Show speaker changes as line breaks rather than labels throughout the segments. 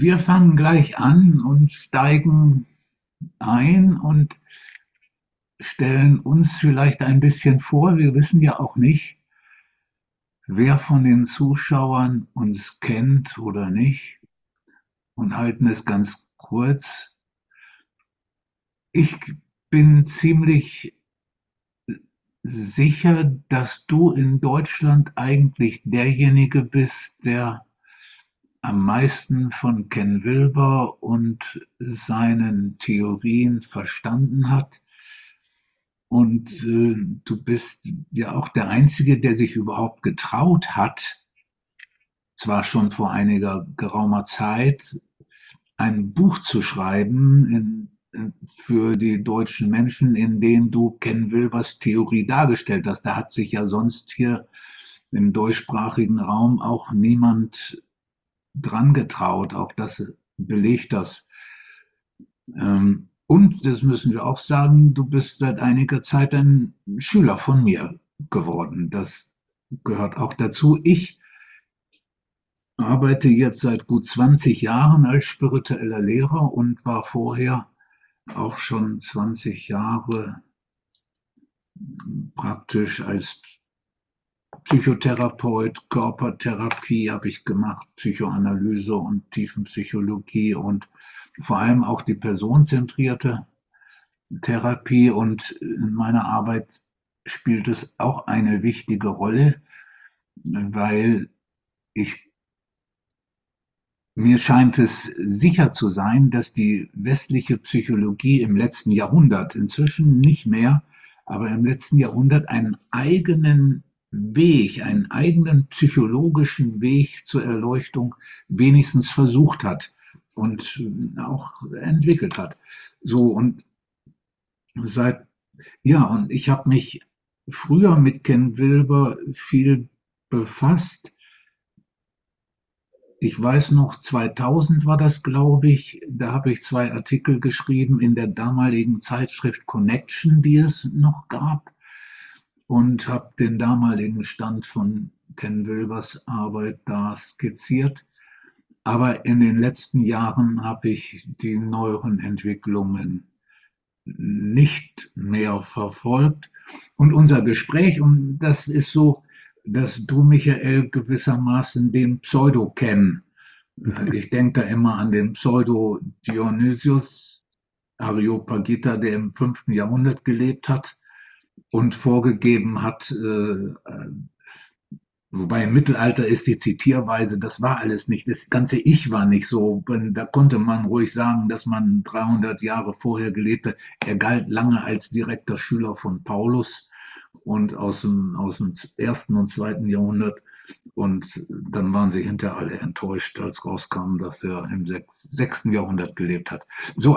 wir fangen gleich an und steigen ein und stellen uns vielleicht ein bisschen vor. Wir wissen ja auch nicht, wer von den Zuschauern uns kennt oder nicht und halten es ganz kurz. Ich bin ziemlich sicher, dass du in Deutschland eigentlich derjenige bist, der am meisten von Ken Wilber und seinen Theorien verstanden hat. Und äh, du bist ja auch der Einzige, der sich überhaupt getraut hat, zwar schon vor einiger geraumer Zeit, ein Buch zu schreiben in, in, für die deutschen Menschen, in dem du Ken Wilbers Theorie dargestellt hast. Da hat sich ja sonst hier im deutschsprachigen Raum auch niemand dran getraut. Auch das belegt das. Ähm, und das müssen wir auch sagen, du bist seit einiger Zeit ein Schüler von mir geworden. Das gehört auch dazu. Ich arbeite jetzt seit gut 20 Jahren als spiritueller Lehrer und war vorher auch schon 20 Jahre praktisch als Psychotherapeut, Körpertherapie habe ich gemacht, Psychoanalyse und Tiefenpsychologie und vor allem auch die personenzentrierte Therapie. Und in meiner Arbeit spielt es auch eine wichtige Rolle, weil ich mir scheint es sicher zu sein, dass die westliche Psychologie im letzten Jahrhundert, inzwischen nicht mehr, aber im letzten Jahrhundert einen eigenen Weg, einen eigenen psychologischen Weg zur Erleuchtung wenigstens versucht hat und auch entwickelt hat. So und seit ja und ich habe mich früher mit Ken Wilber viel befasst. Ich weiß noch, 2000 war das, glaube ich. Da habe ich zwei Artikel geschrieben in der damaligen Zeitschrift Connection, die es noch gab, und habe den damaligen Stand von Ken Wilbers Arbeit da skizziert. Aber in den letzten Jahren habe ich die neueren Entwicklungen nicht mehr verfolgt. Und unser Gespräch, und das ist so, dass du, Michael, gewissermaßen den Pseudo kennen. Ich denke da immer an den Pseudo Dionysius Areopagita, der im fünften Jahrhundert gelebt hat und vorgegeben hat, äh, Wobei im Mittelalter ist die Zitierweise, das war alles nicht, das ganze Ich war nicht so. Da konnte man ruhig sagen, dass man 300 Jahre vorher gelebt hat. Er galt lange als direkter Schüler von Paulus und aus dem, aus dem ersten und zweiten Jahrhundert. Und dann waren sie hinterher alle enttäuscht, als rauskam, dass er im sechsten Jahrhundert gelebt hat. So,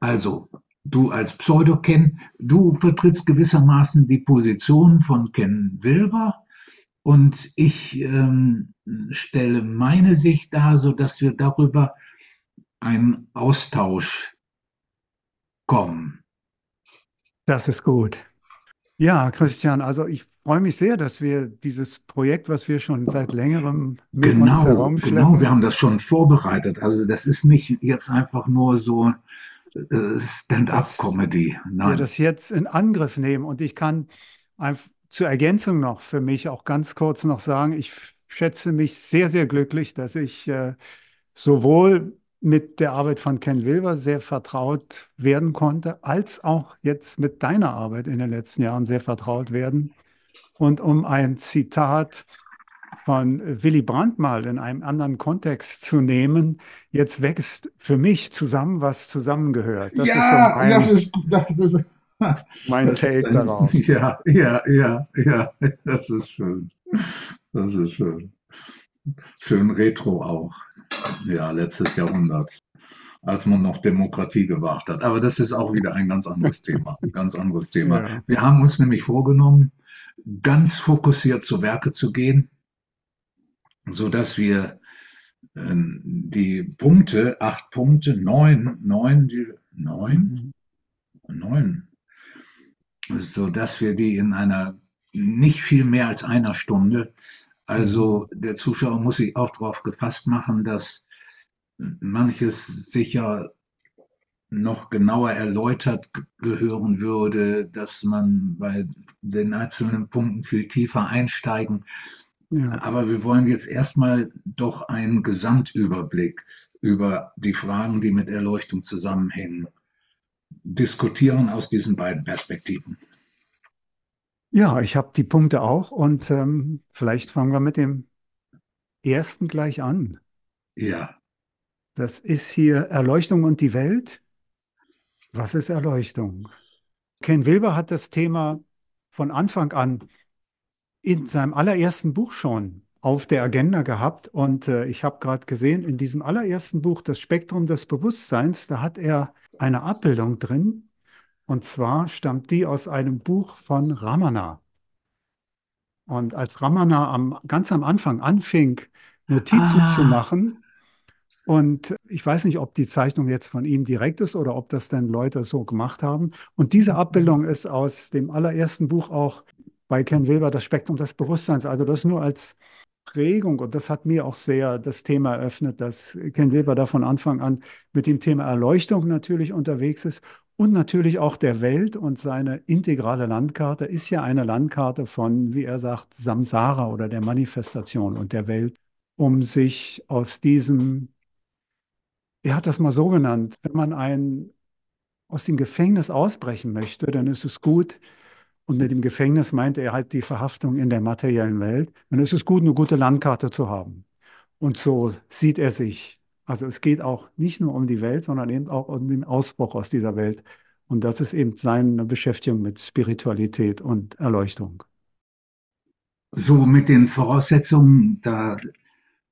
also, du als Pseudo-Ken, du vertrittst gewissermaßen die Position von Ken Wilber und ich ähm, stelle meine Sicht dar, sodass wir darüber einen Austausch kommen.
Das ist gut. Ja, Christian, also ich freue mich sehr, dass wir dieses Projekt, was wir schon seit längerem
mit genau, uns herumschleppen. Genau, wir haben das schon vorbereitet. Also das ist nicht jetzt einfach nur so Stand-up-Comedy.
Wir das jetzt in Angriff nehmen und ich kann einfach zur Ergänzung noch für mich auch ganz kurz noch sagen, ich schätze mich sehr, sehr glücklich, dass ich äh, sowohl mit der Arbeit von Ken Wilber sehr vertraut werden konnte, als auch jetzt mit deiner Arbeit in den letzten Jahren sehr vertraut werden. Und um ein Zitat von Willy Brandt mal in einem anderen Kontext zu nehmen, jetzt wächst für mich zusammen, was zusammengehört.
Das ja, ist so das ist, das ist
mein das Take ein, darauf.
Ja, ja, ja, ja, das ist schön. Das ist schön. Schön retro auch. Ja, letztes Jahrhundert, als man noch Demokratie gewagt hat. Aber das ist auch wieder ein ganz anderes Thema. Ganz anderes Thema. Ja. Wir haben uns nämlich vorgenommen, ganz fokussiert zu Werke zu gehen, sodass wir äh, die Punkte, acht Punkte, neun, neun, die, neun, neun, so dass wir die in einer nicht viel mehr als einer Stunde, also der Zuschauer muss sich auch darauf gefasst machen, dass manches sicher noch genauer erläutert gehören würde, dass man bei den einzelnen Punkten viel tiefer einsteigen. Ja. Aber wir wollen jetzt erstmal doch einen Gesamtüberblick über die Fragen, die mit Erleuchtung zusammenhängen, diskutieren aus diesen beiden Perspektiven.
Ja, ich habe die Punkte auch und ähm, vielleicht fangen wir mit dem ersten gleich an.
Ja.
Das ist hier Erleuchtung und die Welt. Was ist Erleuchtung? Ken Wilber hat das Thema von Anfang an in seinem allerersten Buch schon auf der Agenda gehabt. Und äh, ich habe gerade gesehen, in diesem allerersten Buch, Das Spektrum des Bewusstseins, da hat er eine Abbildung drin. Und zwar stammt die aus einem Buch von Ramana. Und als Ramana am, ganz am Anfang anfing, Notizen ah. zu machen, und ich weiß nicht, ob die Zeichnung jetzt von ihm direkt ist oder ob das dann Leute so gemacht haben. Und diese Abbildung ist aus dem allerersten Buch auch bei Ken Wilber, das Spektrum des Bewusstseins. Also das nur als Prägung und das hat mir auch sehr das Thema eröffnet, dass Ken Wilber da von Anfang an mit dem Thema Erleuchtung natürlich unterwegs ist und natürlich auch der Welt und seine integrale Landkarte ist ja eine Landkarte von, wie er sagt, Samsara oder der Manifestation und der Welt, um sich aus diesem, er hat das mal so genannt, wenn man ein, aus dem Gefängnis ausbrechen möchte, dann ist es gut, und mit dem Gefängnis meinte er halt die Verhaftung in der materiellen Welt. Dann ist es gut, eine gute Landkarte zu haben. Und so sieht er sich. Also es geht auch nicht nur um die Welt, sondern eben auch um den Ausbruch aus dieser Welt. Und das ist eben seine Beschäftigung mit Spiritualität und Erleuchtung.
So mit den Voraussetzungen, da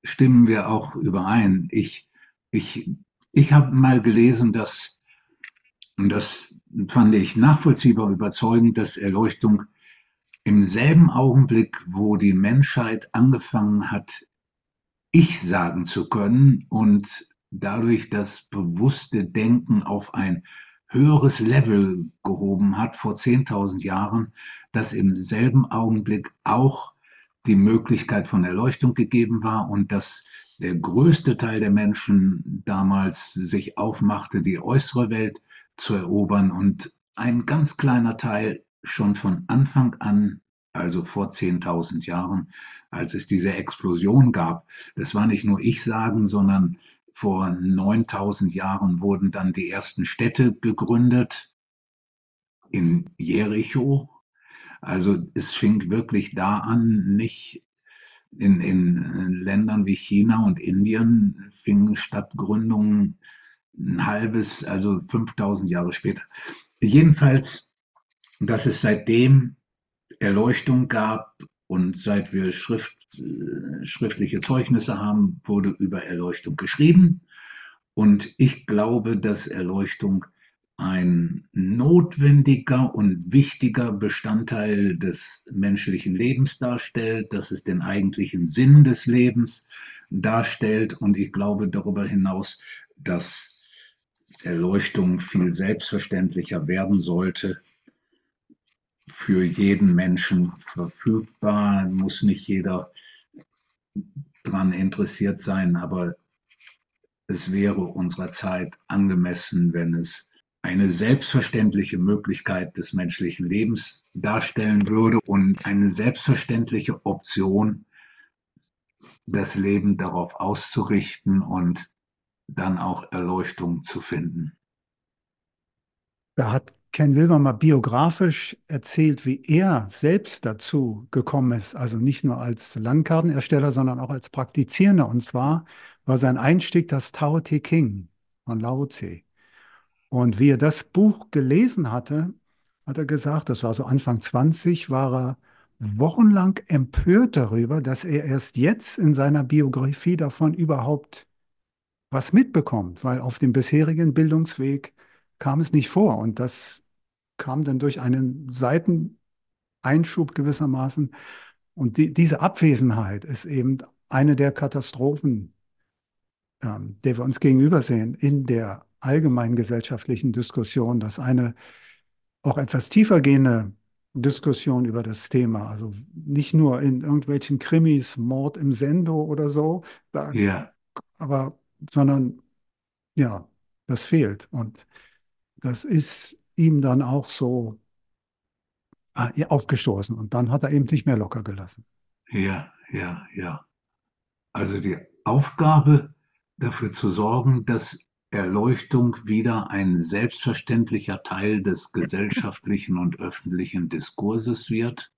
stimmen wir auch überein. Ich, ich, ich habe mal gelesen, dass, und das fand ich nachvollziehbar überzeugend, dass Erleuchtung im selben Augenblick, wo die Menschheit angefangen hat, ich sagen zu können und dadurch das bewusste Denken auf ein höheres Level gehoben hat vor 10.000 Jahren, dass im selben Augenblick auch die Möglichkeit von Erleuchtung gegeben war und dass der größte Teil der Menschen damals sich aufmachte, die äußere Welt zu erobern und ein ganz kleiner Teil schon von Anfang an, also vor 10.000 Jahren, als es diese Explosion gab, das war nicht nur ich sagen, sondern vor 9000 Jahren wurden dann die ersten Städte gegründet in Jericho. Also es fing wirklich da an, nicht in, in Ländern wie China und Indien fingen Stadtgründungen ein halbes, also 5000 Jahre später. Jedenfalls, dass es seitdem Erleuchtung gab und seit wir Schrift, äh, schriftliche Zeugnisse haben, wurde über Erleuchtung geschrieben. Und ich glaube, dass Erleuchtung ein notwendiger und wichtiger Bestandteil des menschlichen Lebens darstellt, dass es den eigentlichen Sinn des Lebens darstellt. Und ich glaube darüber hinaus, dass Erleuchtung viel selbstverständlicher werden sollte, für jeden Menschen verfügbar, muss nicht jeder daran interessiert sein, aber es wäre unserer Zeit angemessen, wenn es eine selbstverständliche Möglichkeit des menschlichen Lebens darstellen würde und eine selbstverständliche Option, das Leben darauf auszurichten und dann auch Erleuchtung zu finden.
Da hat Ken Wilber mal biografisch erzählt, wie er selbst dazu gekommen ist, also nicht nur als Landkartenersteller, sondern auch als Praktizierender. Und zwar war sein Einstieg das Tao Te King von Lao Tse. Und wie er das Buch gelesen hatte, hat er gesagt, das war so Anfang 20, war er wochenlang empört darüber, dass er erst jetzt in seiner Biografie davon überhaupt was mitbekommt, weil auf dem bisherigen Bildungsweg kam es nicht vor. Und das kam dann durch einen Seiteneinschub gewissermaßen. Und die, diese Abwesenheit ist eben eine der Katastrophen, ähm, der wir uns gegenüber sehen in der allgemeinen gesellschaftlichen Diskussion, dass eine auch etwas tiefer gehende Diskussion über das Thema, also nicht nur in irgendwelchen Krimis, Mord im Sendo oder so, da,
ja.
aber sondern ja, das fehlt. Und das ist ihm dann auch so äh, aufgestoßen. Und dann hat er eben nicht mehr locker gelassen.
Ja, ja, ja. Also die Aufgabe, dafür zu sorgen, dass Erleuchtung wieder ein selbstverständlicher Teil des gesellschaftlichen und öffentlichen Diskurses wird,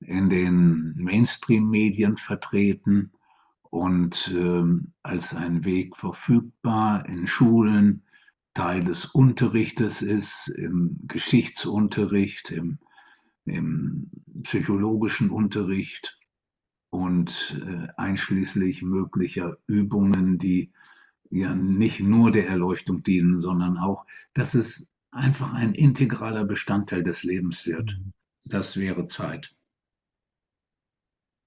in den Mainstream-Medien vertreten und äh, als ein Weg verfügbar in Schulen, Teil des Unterrichtes ist, im Geschichtsunterricht, im, im psychologischen Unterricht und äh, einschließlich möglicher Übungen, die ja nicht nur der Erleuchtung dienen, sondern auch, dass es einfach ein integraler Bestandteil des Lebens wird. Mhm. Das wäre Zeit.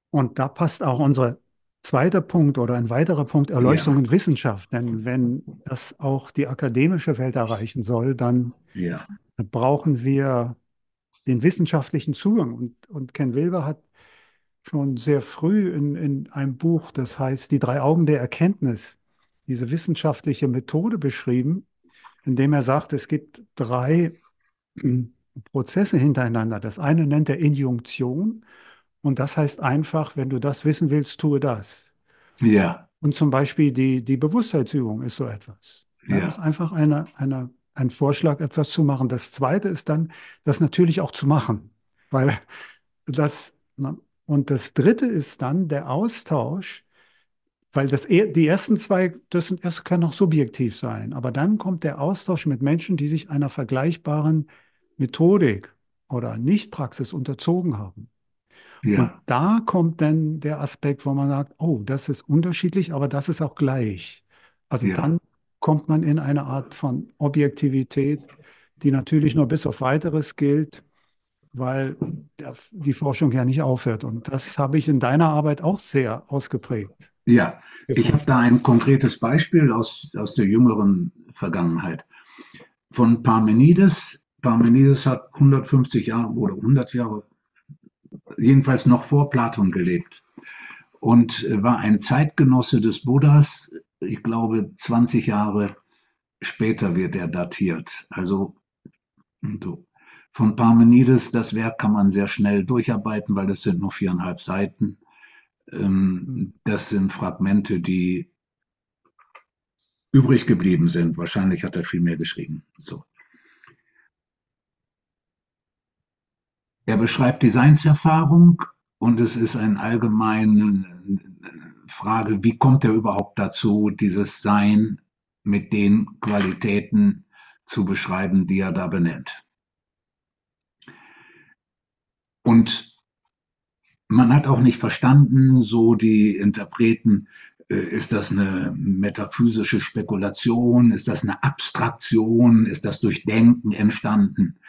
Und da passt auch unser zweiter Punkt oder ein weiterer Punkt, Erleuchtung ja. und Wissenschaft. Denn wenn das auch die akademische Welt erreichen soll, dann ja. brauchen wir den wissenschaftlichen Zugang. Und, und Ken Wilber hat schon sehr früh in, in einem Buch, das heißt Die drei Augen der Erkenntnis, diese wissenschaftliche Methode beschrieben, indem er sagt, es gibt drei hm, Prozesse hintereinander. Das eine nennt er Injunktion und das heißt einfach, wenn du das wissen willst, tue das.
Ja.
Und zum Beispiel die, die Bewusstheitsübung ist so etwas. Ja. Das ist einfach eine, eine, ein Vorschlag, etwas zu machen. Das zweite ist dann, das natürlich auch zu machen. Weil das, und das dritte ist dann der Austausch, weil das, die ersten zwei, das, sind, das kann noch subjektiv sein. Aber dann kommt der Austausch mit Menschen, die sich einer vergleichbaren Methodik oder Nichtpraxis unterzogen haben. Ja. Und da kommt dann der Aspekt, wo man sagt, oh, das ist unterschiedlich, aber das ist auch gleich. Also ja. dann kommt man in eine Art von Objektivität, die natürlich nur bis auf weiteres gilt, weil der, die Forschung ja nicht aufhört. Und das habe ich in deiner Arbeit auch sehr ausgeprägt.
Ja, ich habe da ein konkretes Beispiel aus, aus der jüngeren Vergangenheit. Von Parmenides. Parmenides hat 150 Jahre oder 100 Jahre jedenfalls noch vor Platon gelebt und war ein Zeitgenosse des Buddhas. Ich glaube, 20 Jahre später wird er datiert. Also von Parmenides, das Werk kann man sehr schnell durcharbeiten, weil das sind nur viereinhalb Seiten. Ähm, das sind Fragmente, die übrig geblieben sind. Wahrscheinlich hat er viel mehr geschrieben. So. Er beschreibt die Seinserfahrung und es ist eine allgemeine Frage, wie kommt er überhaupt dazu, dieses Sein mit den Qualitäten zu beschreiben, die er da benennt. Und man hat auch nicht verstanden, so die Interpreten, äh, ist das eine metaphysische Spekulation, ist das eine Abstraktion, ist das durch Denken entstanden?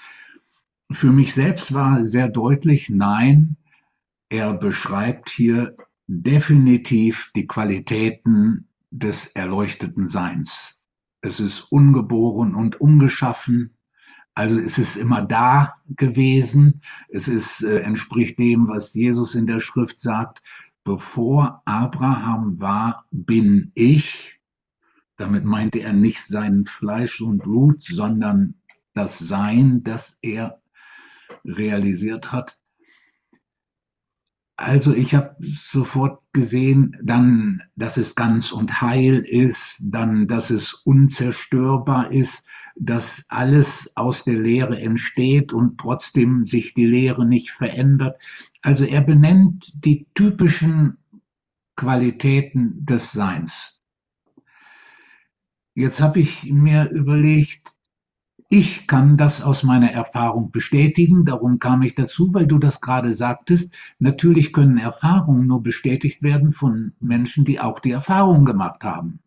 Für mich selbst war sehr deutlich, nein, er beschreibt hier definitiv die Qualitäten des erleuchteten Seins. Es ist ungeboren und ungeschaffen, also es ist immer da gewesen. Es ist, äh, entspricht dem, was Jesus in der Schrift sagt. Bevor Abraham war, bin ich. Damit meinte er nicht sein Fleisch und Blut, sondern das Sein, das er realisiert hat. Also ich habe sofort gesehen, dann, dass es ganz und heil ist, dann, dass es unzerstörbar ist, dass alles aus der Lehre entsteht und trotzdem sich die Lehre nicht verändert. Also er benennt die typischen Qualitäten des Seins. Jetzt habe ich mir überlegt, ich kann das aus meiner Erfahrung bestätigen. Darum kam ich dazu, weil du das gerade sagtest. Natürlich können Erfahrungen nur bestätigt werden von Menschen, die auch die Erfahrung gemacht haben.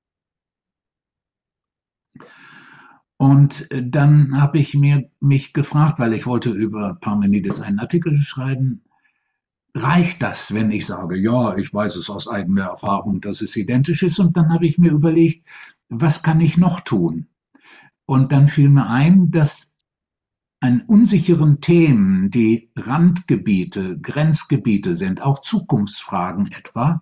Und äh, dann habe ich mir, mich gefragt, weil ich wollte über Parmenides einen Artikel schreiben, reicht das, wenn ich sage, ja, ich weiß es aus eigener Erfahrung, dass es identisch ist? Und dann habe ich mir überlegt, was kann ich noch tun? Und dann fiel mir ein, dass an unsicheren Themen, die Randgebiete, Grenzgebiete sind, auch Zukunftsfragen etwa,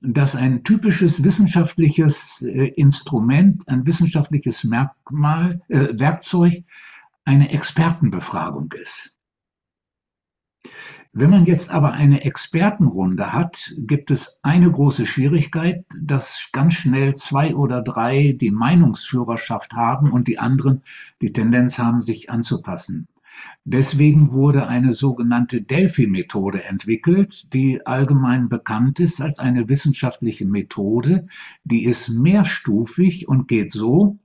dass ein typisches wissenschaftliches äh, Instrument, ein wissenschaftliches Merkmal, äh, Werkzeug eine Expertenbefragung ist. Wenn man jetzt aber eine Expertenrunde hat, gibt es eine große Schwierigkeit, dass ganz schnell zwei oder drei die Meinungsführerschaft haben und die anderen die Tendenz haben, sich anzupassen. Deswegen wurde eine sogenannte Delphi-Methode entwickelt, die allgemein bekannt ist als eine wissenschaftliche Methode. Die ist mehrstufig und geht so,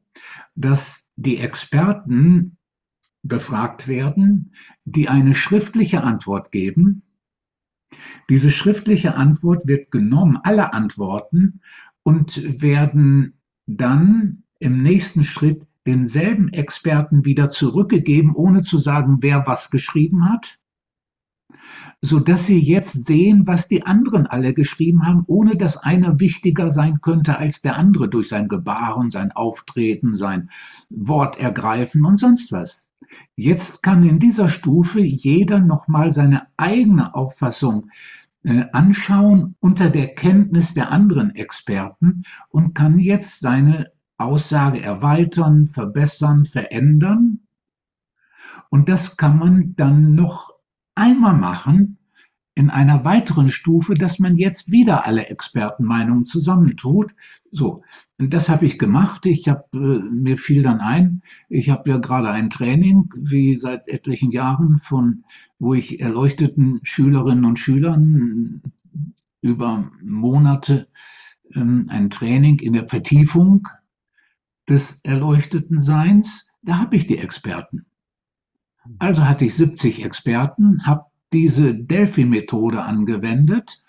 dass die Experten befragt werden, die eine schriftliche Antwort geben. Diese schriftliche Antwort wird genommen, alle Antworten, und werden dann im nächsten Schritt denselben Experten wieder zurückgegeben, ohne zu sagen, wer was geschrieben hat, so dass sie jetzt sehen, was die anderen alle geschrieben haben, ohne dass einer wichtiger sein könnte als der andere durch sein Gebaren, sein Auftreten, sein Wort ergreifen und sonst was. Jetzt kann in dieser Stufe jeder nochmal seine eigene Auffassung äh, anschauen unter der Kenntnis der anderen Experten und kann jetzt seine Aussage erweitern, verbessern, verändern. Und das kann man dann noch einmal machen, in einer weiteren Stufe, dass man jetzt wieder alle Expertenmeinungen zusammentut. So, und das habe ich gemacht. Ich habe äh, mir fiel dann ein, ich habe ja gerade ein Training, wie seit etlichen Jahren, von wo ich erleuchteten Schülerinnen und Schülern über Monate ähm, ein Training in der Vertiefung des erleuchteten Seins. Da habe ich die Experten. Also hatte ich 70 Experten, habe diese Delphi-Methode angewendet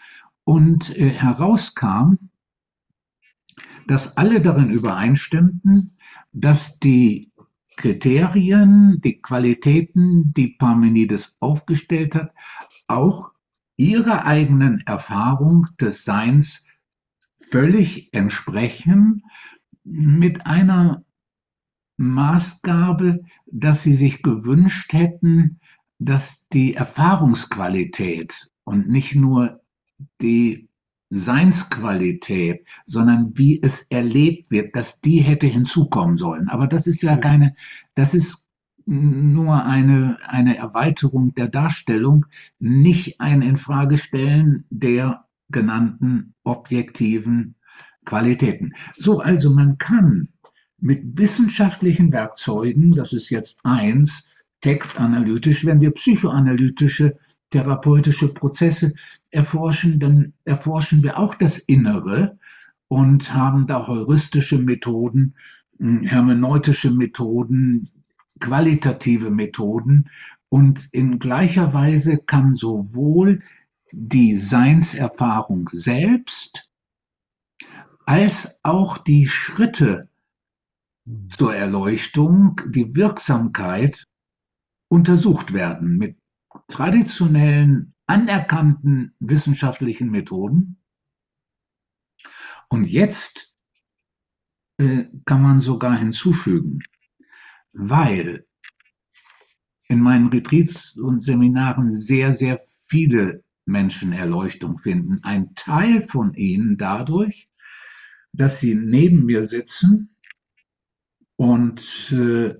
und äh, herauskam, dass alle darin übereinstimmten, dass die Kriterien, die Qualitäten, die Parmenides aufgestellt hat, auch ihrer eigenen Erfahrung des Seins völlig entsprechen, mit einer Maßgabe, dass sie sich gewünscht hätten, dass die Erfahrungsqualität und nicht nur die Seinsqualität, sondern wie es erlebt wird, dass die hätte hinzukommen sollen. Aber das ist ja keine, das ist nur eine, eine Erweiterung der Darstellung, nicht ein Infragestellen der genannten objektiven Qualitäten. So, also man kann mit wissenschaftlichen Werkzeugen, das ist jetzt eins, textanalytisch, wenn wir psychoanalytische, therapeutische Prozesse erforschen, dann erforschen wir auch das Innere und haben da heuristische Methoden, hm, hermeneutische Methoden, qualitative Methoden. Und in gleicher Weise kann sowohl die Seinserfahrung selbst als auch die Schritte zur Erleuchtung, die Wirksamkeit untersucht werden mit traditionellen, anerkannten wissenschaftlichen Methoden. Und jetzt äh, kann man sogar hinzufügen, weil in meinen Retreats und Seminaren sehr, sehr viele Menschen Erleuchtung finden. Ein Teil von ihnen dadurch, dass sie neben mir sitzen und äh,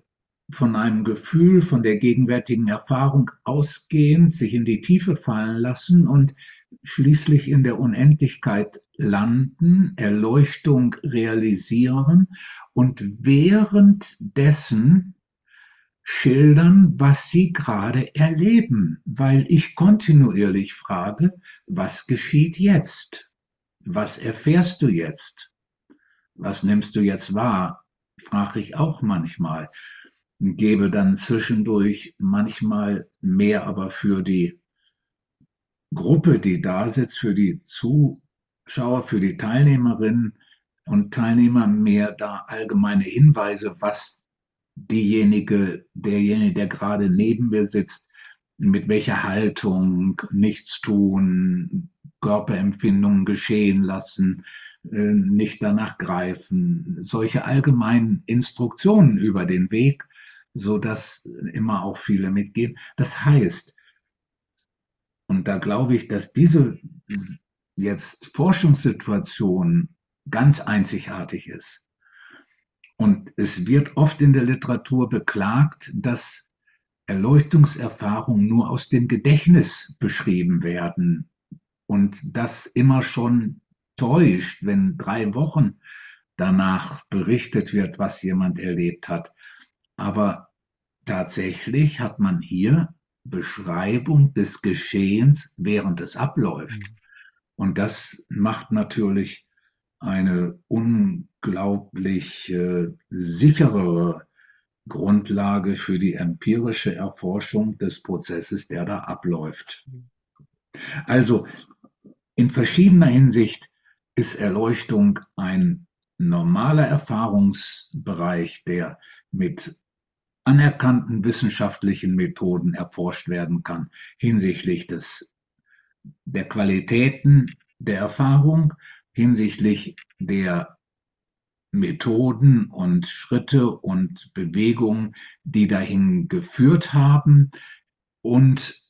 von einem Gefühl, von der gegenwärtigen Erfahrung ausgehend sich in die Tiefe fallen lassen und schließlich in der Unendlichkeit landen, Erleuchtung realisieren und währenddessen schildern, was sie gerade erleben, weil ich kontinuierlich frage, was geschieht jetzt? Was erfährst du jetzt? Was nimmst du jetzt wahr? Frage ich auch manchmal gebe dann zwischendurch manchmal mehr aber für die Gruppe, die da sitzt, für die Zuschauer, für die Teilnehmerinnen und Teilnehmer mehr da allgemeine Hinweise, was diejenige, derjenige, der gerade neben mir sitzt, mit welcher Haltung, nichts tun, Körperempfindungen geschehen lassen, äh, nicht danach greifen, solche allgemeinen Instruktionen über den Weg, so dass immer auch viele mitgehen. Das heißt, und da glaube ich, dass diese jetzt Forschungssituation ganz einzigartig ist. Und es wird oft in der Literatur beklagt, dass Erleuchtungserfahrungen nur aus dem Gedächtnis beschrieben werden und das immer schon täuscht, wenn drei Wochen danach berichtet wird, was jemand erlebt hat. Aber tatsächlich hat man hier Beschreibung des Geschehens, während es abläuft. Mhm. Und das macht natürlich eine unglaublich äh, sichere Grundlage für die empirische Erforschung des Prozesses, der da abläuft. Also in verschiedener Hinsicht ist Erleuchtung ein normaler Erfahrungsbereich, der mit anerkannten wissenschaftlichen Methoden erforscht werden kann hinsichtlich des, der Qualitäten der Erfahrung, hinsichtlich der Methoden und Schritte und Bewegungen, die dahin geführt haben und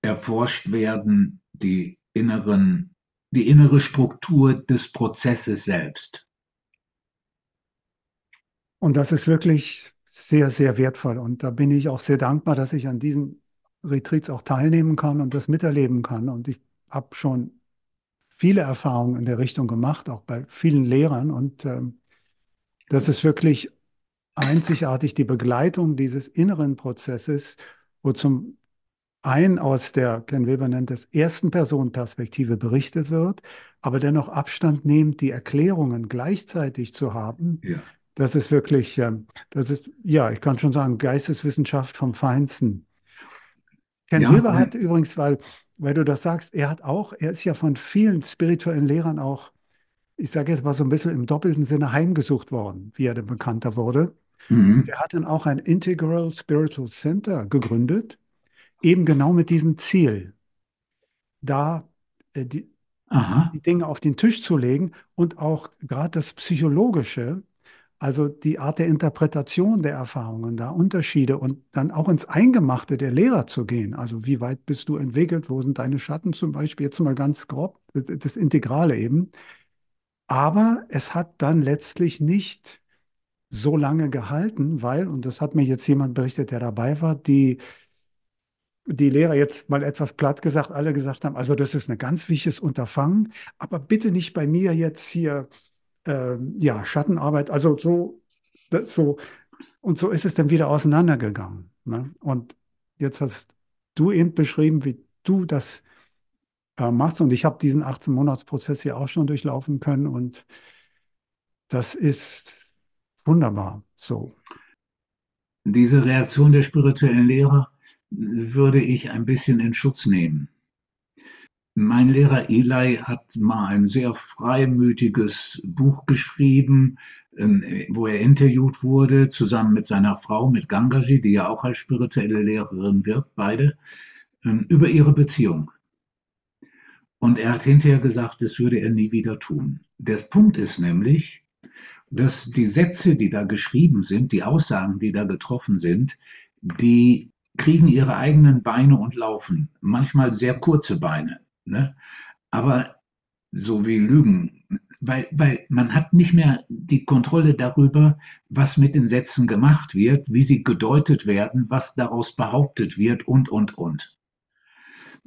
erforscht werden die inneren, die innere Struktur des Prozesses selbst.
Und das ist wirklich sehr, sehr wertvoll. Und da bin ich auch sehr dankbar, dass ich an diesen Retreats auch teilnehmen kann und das miterleben kann. Und ich habe schon viele Erfahrungen in der Richtung gemacht, auch bei vielen Lehrern. Und ähm, das ist wirklich einzigartig, die Begleitung dieses inneren Prozesses, wo zum einen aus der, Ken Weber nennt es, ersten Personenperspektive berichtet wird, aber dennoch Abstand nehmt, die Erklärungen gleichzeitig zu haben. Ja. Das ist wirklich, das ist, ja, ich kann schon sagen, Geisteswissenschaft vom Feinsten. Ken ja, Wilber hat übrigens, weil, weil du das sagst, er hat auch, er ist ja von vielen spirituellen Lehrern auch, ich sage jetzt mal so ein bisschen im doppelten Sinne heimgesucht worden, wie er dann bekannter wurde. Mhm. Und er hat dann auch ein Integral Spiritual Center gegründet, eben genau mit diesem Ziel, da äh, die, die Dinge auf den Tisch zu legen und auch gerade das Psychologische also die Art der Interpretation der Erfahrungen, da Unterschiede und dann auch ins Eingemachte der Lehrer zu gehen. Also wie weit bist du entwickelt? Wo sind deine Schatten zum Beispiel? Jetzt mal ganz grob, das Integrale eben. Aber es hat dann letztlich nicht so lange gehalten, weil, und das hat mir jetzt jemand berichtet, der dabei war, die, die Lehrer jetzt mal etwas platt gesagt, alle gesagt haben, also das ist ein ganz wichtiges Unterfangen, aber bitte nicht bei mir jetzt hier äh, ja, Schattenarbeit, also so, so, und so ist es dann wieder auseinandergegangen. Ne? Und jetzt hast du eben beschrieben, wie du das äh, machst. Und ich habe diesen 18-Monats-Prozess hier auch schon durchlaufen können. Und das ist wunderbar so.
Diese Reaktion der spirituellen Lehrer würde ich ein bisschen in Schutz nehmen. Mein Lehrer Eli hat mal ein sehr freimütiges Buch geschrieben, ähm, wo er interviewt wurde, zusammen mit seiner Frau, mit Gangaji, die ja auch als spirituelle Lehrerin wirkt, beide, ähm, über ihre Beziehung. Und er hat hinterher gesagt, das würde er nie wieder tun. Der Punkt ist nämlich, dass die Sätze, die da geschrieben sind, die Aussagen, die da getroffen sind, die kriegen ihre eigenen Beine und laufen. Manchmal sehr kurze Beine. Ne? Aber so wie Lügen, weil, weil man hat nicht mehr die Kontrolle darüber, was mit den Sätzen gemacht wird, wie sie gedeutet werden, was daraus behauptet wird und, und, und.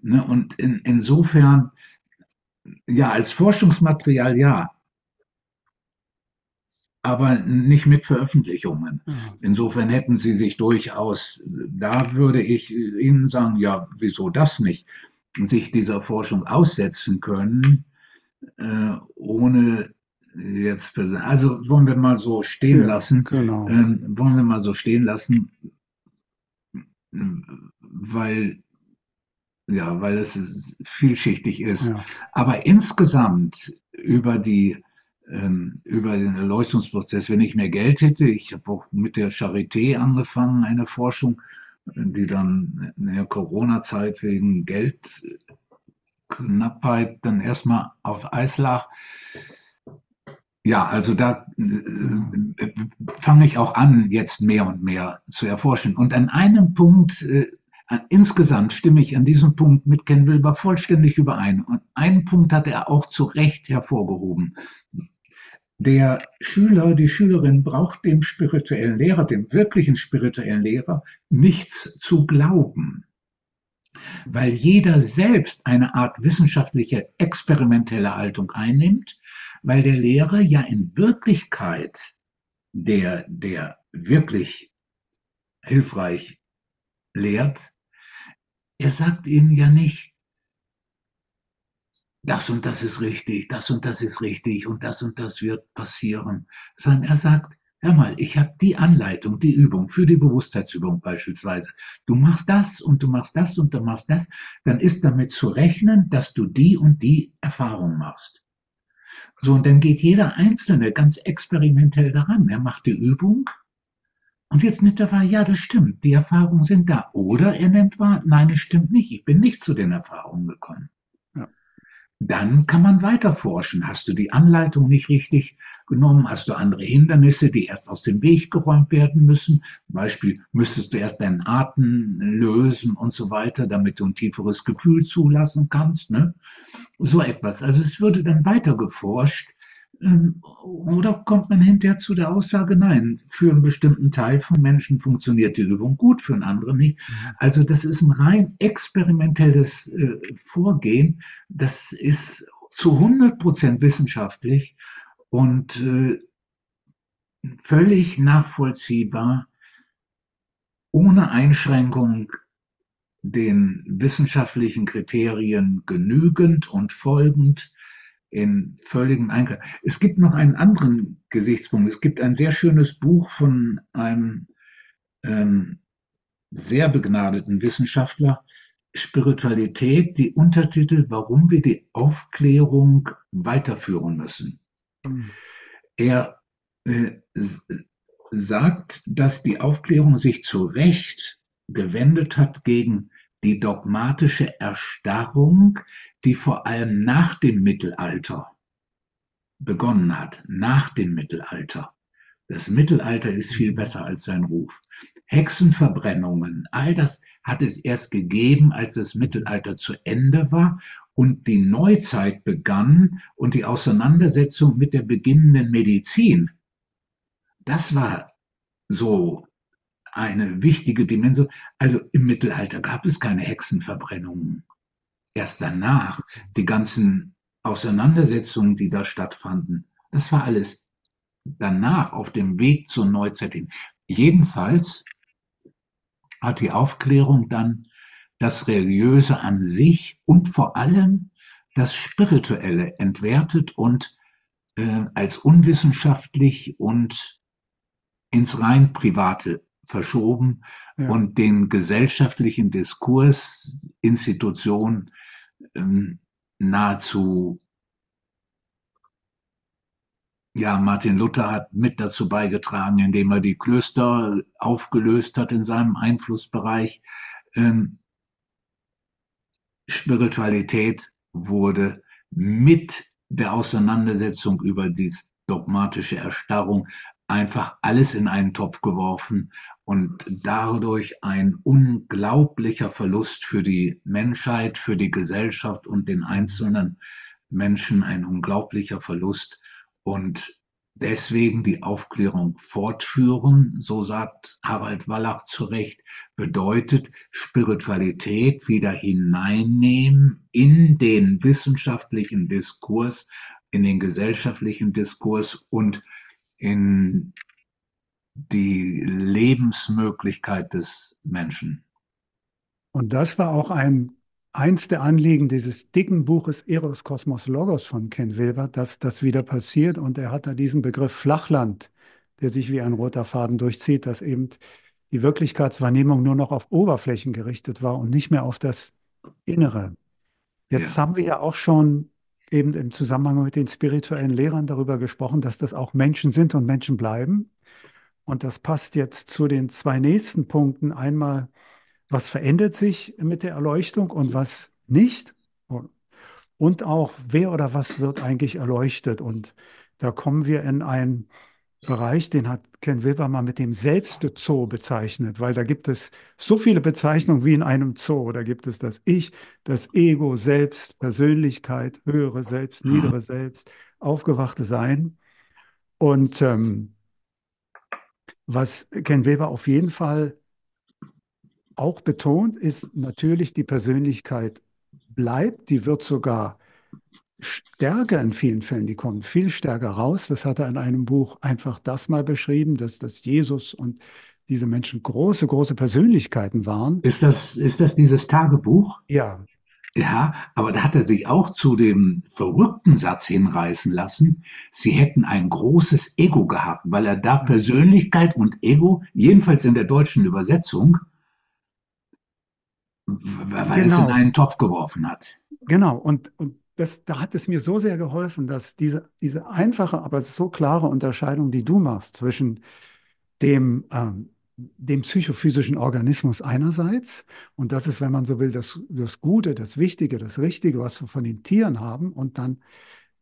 Ne? Und in, insofern, ja, als Forschungsmaterial ja, aber nicht mit Veröffentlichungen. Mhm. Insofern hätten sie sich durchaus, da würde ich Ihnen sagen, ja, wieso das nicht? Sich dieser Forschung aussetzen können, äh, ohne jetzt, also wollen wir mal so stehen ja, lassen, genau. äh, wollen wir mal so stehen lassen, weil ja, weil es vielschichtig ist. Ja. Aber insgesamt über die ähm, über den Erleuchtungsprozess, wenn ich mehr Geld hätte, ich habe auch mit der Charité angefangen, eine Forschung, die dann in der Corona-Zeit wegen Geldknappheit dann erstmal auf Eis lag. Ja, also da äh, fange ich auch an, jetzt mehr und mehr zu erforschen. Und an einem Punkt, äh, insgesamt stimme ich an diesem Punkt mit Ken Wilber vollständig überein. Und einen Punkt hat er auch zu Recht hervorgehoben. Der Schüler, die Schülerin braucht dem spirituellen Lehrer, dem wirklichen spirituellen Lehrer, nichts zu glauben, weil jeder selbst eine Art wissenschaftliche, experimentelle Haltung einnimmt, weil der Lehrer ja in Wirklichkeit der, der wirklich hilfreich lehrt, er sagt ihnen ja nicht, das und das ist richtig, das und das ist richtig und das und das wird passieren, sondern er sagt, hör mal, ich habe die Anleitung, die Übung für die Bewusstheitsübung beispielsweise. Du machst das und du machst das und du machst das, dann ist damit zu rechnen, dass du die und die Erfahrung machst. So, und dann geht jeder Einzelne ganz experimentell daran. Er macht die Übung und jetzt nimmt er wahr, ja, das stimmt, die Erfahrungen sind da. Oder er nimmt wahr, nein, es stimmt nicht, ich bin nicht zu den Erfahrungen gekommen. Dann kann man weiter forschen. Hast du die Anleitung nicht richtig genommen? Hast du andere Hindernisse, die erst aus dem Weg geräumt werden müssen? Zum Beispiel müsstest du erst deinen Atem lösen und so weiter, damit du ein tieferes Gefühl zulassen kannst. Ne? So etwas. Also es würde dann weiter geforscht oder kommt man hinterher zu der Aussage, nein, für einen bestimmten Teil von Menschen funktioniert die Übung gut, für einen anderen nicht. Mhm. Also das ist ein rein experimentelles äh, Vorgehen. Das ist zu 100 Prozent wissenschaftlich und äh, völlig nachvollziehbar, ohne Einschränkung den wissenschaftlichen Kriterien genügend und folgend in völligem Einklang. Es gibt noch einen anderen Gesichtspunkt. Es gibt ein sehr schönes Buch von einem ähm, sehr begnadeten Wissenschaftler, Spiritualität, die Untertitel, warum wir die Aufklärung weiterführen müssen. Mhm. Er äh, sagt, dass die Aufklärung sich zu Recht gewendet hat gegen die dogmatische Erstarrung, die vor allem nach dem Mittelalter begonnen hat, nach dem Mittelalter. Das Mittelalter ist viel besser als sein Ruf. Hexenverbrennungen, all das hat es erst gegeben, als das Mittelalter zu Ende war und die Neuzeit begann und die Auseinandersetzung mit der beginnenden Medizin. Das war so eine wichtige Dimension. Also im Mittelalter gab es keine Hexenverbrennungen. Erst danach die ganzen Auseinandersetzungen, die da stattfanden. Das war alles danach auf dem Weg zur Neuzeit hin. Jedenfalls hat die Aufklärung dann das Religiöse an sich und vor allem das Spirituelle entwertet und äh, als unwissenschaftlich und ins rein Private verschoben ja. und den gesellschaftlichen Diskurs, Institutionen ähm, nahezu ja, Martin Luther hat mit dazu beigetragen, indem er die Klöster aufgelöst hat in seinem Einflussbereich. Ähm, Spiritualität wurde mit der Auseinandersetzung über die dogmatische Erstarrung einfach alles in einen Topf geworfen und dadurch ein unglaublicher Verlust für die Menschheit, für die Gesellschaft und den einzelnen Menschen, ein unglaublicher Verlust. Und deswegen die Aufklärung fortführen, so sagt Harald Wallach zu Recht, bedeutet Spiritualität wieder hineinnehmen in den wissenschaftlichen Diskurs, in den gesellschaftlichen Diskurs und in die Lebensmöglichkeit des Menschen.
Und das war auch ein eins der Anliegen dieses dicken Buches Eros Kosmos Logos von Ken Wilber, dass das wieder passiert. Und er hat da diesen Begriff Flachland, der sich wie ein roter Faden durchzieht, dass eben die Wirklichkeitswahrnehmung nur noch auf Oberflächen gerichtet war und nicht mehr auf das Innere. Jetzt ja. haben wir ja auch schon eben im Zusammenhang mit den spirituellen Lehrern darüber gesprochen, dass das auch Menschen sind und Menschen bleiben. Und das passt jetzt zu den zwei nächsten Punkten. Einmal, was verändert sich mit der Erleuchtung und was nicht? Und auch, wer oder was wird eigentlich erleuchtet? Und da kommen wir in ein Bereich, den hat Ken Wilber mal mit dem Selbstzoo bezeichnet, weil da gibt es so viele Bezeichnungen wie in einem Zoo. Da gibt es das Ich, das Ego, Selbst, Persönlichkeit, höhere Selbst, niedere Selbst, aufgewachte Sein. Und ähm, was Ken Wilber auf jeden Fall auch betont, ist natürlich die Persönlichkeit bleibt, die wird sogar stärker in vielen Fällen, die kommen viel stärker raus. Das hat er in einem Buch einfach das mal beschrieben, dass das Jesus und diese Menschen große, große Persönlichkeiten waren.
Ist das, ist das dieses Tagebuch?
Ja.
Ja, aber da hat er sich auch zu dem verrückten Satz hinreißen lassen, sie hätten ein großes Ego gehabt, weil er da Persönlichkeit und Ego, jedenfalls in der deutschen Übersetzung, weil genau. es in einen Topf geworfen hat.
Genau, und, und das, da hat es mir so sehr geholfen, dass diese, diese einfache, aber so klare Unterscheidung, die du machst zwischen dem, ähm, dem psychophysischen Organismus einerseits, und das ist, wenn man so will, das, das Gute, das Wichtige, das Richtige, was wir von den Tieren haben und dann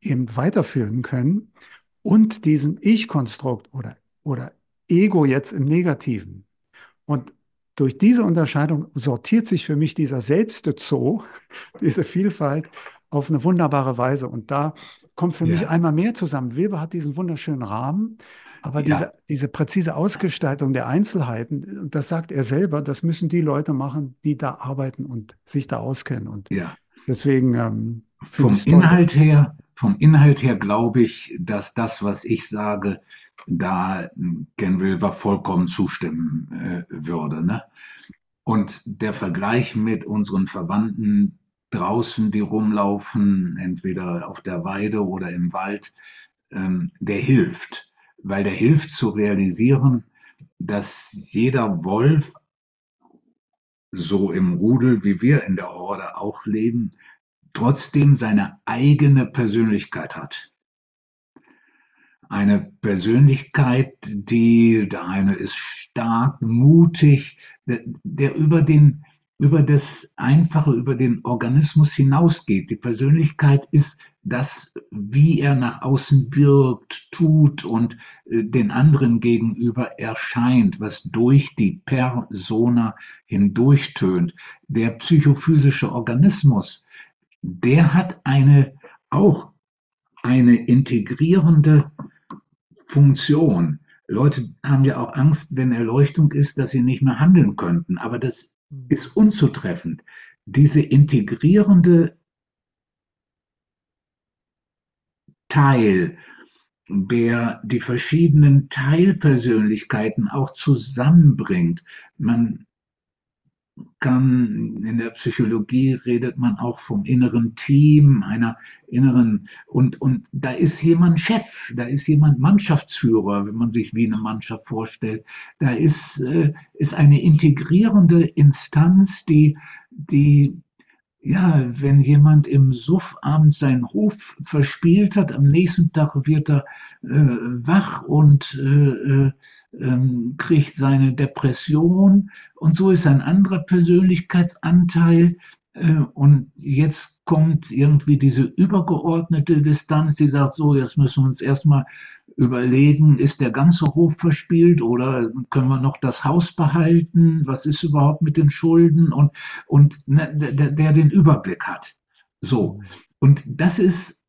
eben weiterführen können, und diesen Ich-Konstrukt oder, oder Ego jetzt im Negativen. Und durch diese Unterscheidung sortiert sich für mich dieser Selbstzoo, diese Vielfalt auf eine wunderbare Weise. Und da kommt für ja. mich einmal mehr zusammen. Weber hat diesen wunderschönen Rahmen, aber ja. diese, diese präzise Ausgestaltung der Einzelheiten, das sagt er selber, das müssen die Leute machen, die da arbeiten und sich da auskennen. Und
ja.
deswegen ähm,
vom Inhalt her, vom Inhalt her glaube ich, dass das, was ich sage, da Ken Wilber vollkommen zustimmen äh, würde. Ne? Und der Vergleich mit unseren Verwandten draußen, die rumlaufen, entweder auf der Weide oder im Wald, ähm, der hilft, weil der hilft zu realisieren, dass jeder Wolf so im Rudel, wie wir in der Horde auch leben, trotzdem seine eigene Persönlichkeit hat. Eine Persönlichkeit, die, der eine ist stark, mutig, der, der über den, über das Einfache, über den Organismus hinausgeht. Die Persönlichkeit ist das, wie er nach außen wirkt, tut und äh, den anderen gegenüber erscheint, was durch die Persona hindurchtönt. Der psychophysische Organismus, der hat eine auch eine integrierende Funktion. Leute haben ja auch Angst, wenn Erleuchtung ist, dass sie nicht mehr handeln könnten. Aber das. Ist unzutreffend. Diese integrierende Teil, der die verschiedenen Teilpersönlichkeiten auch zusammenbringt. Man kann, in der Psychologie redet man auch vom inneren Team, einer inneren, und, und da ist jemand Chef, da ist jemand Mannschaftsführer, wenn man sich wie eine Mannschaft vorstellt. Da ist, äh, ist eine integrierende Instanz, die, die ja, wenn jemand im Suff abends seinen Hof verspielt hat, am nächsten Tag wird er äh, wach und äh, äh, ähm, kriegt seine Depression. Und so ist ein anderer Persönlichkeitsanteil. Äh, und jetzt kommt irgendwie diese übergeordnete Distanz, die sagt, so, jetzt müssen wir uns erstmal überlegen, ist der ganze Hof verspielt oder können wir noch das Haus behalten? Was ist überhaupt mit den Schulden? Und, und ne, der, der den Überblick hat. So. Und das ist,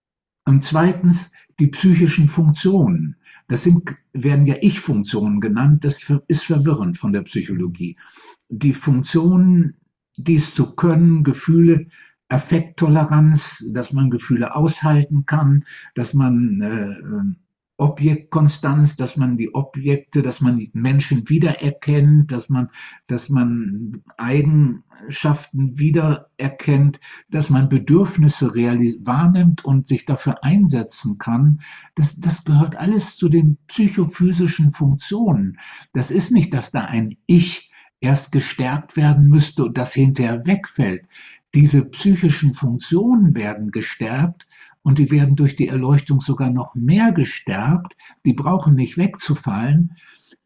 und zweitens, die psychischen Funktionen. Das sind, werden ja Ich-Funktionen genannt. Das ist verwirrend von der Psychologie. Die Funktionen, dies zu können, Gefühle, Affekttoleranz, dass man Gefühle aushalten kann, dass man äh, Objektkonstanz, dass man die Objekte, dass man die Menschen wiedererkennt, dass man, dass man Eigenschaften wiedererkennt, dass man Bedürfnisse wahrnimmt und sich dafür einsetzen kann. Das, das gehört alles zu den psychophysischen Funktionen. Das ist nicht, dass da ein Ich erst gestärkt werden müsste und das hinterher wegfällt. Diese psychischen Funktionen werden gestärkt und die werden durch die Erleuchtung sogar noch mehr gestärkt. Die brauchen nicht wegzufallen.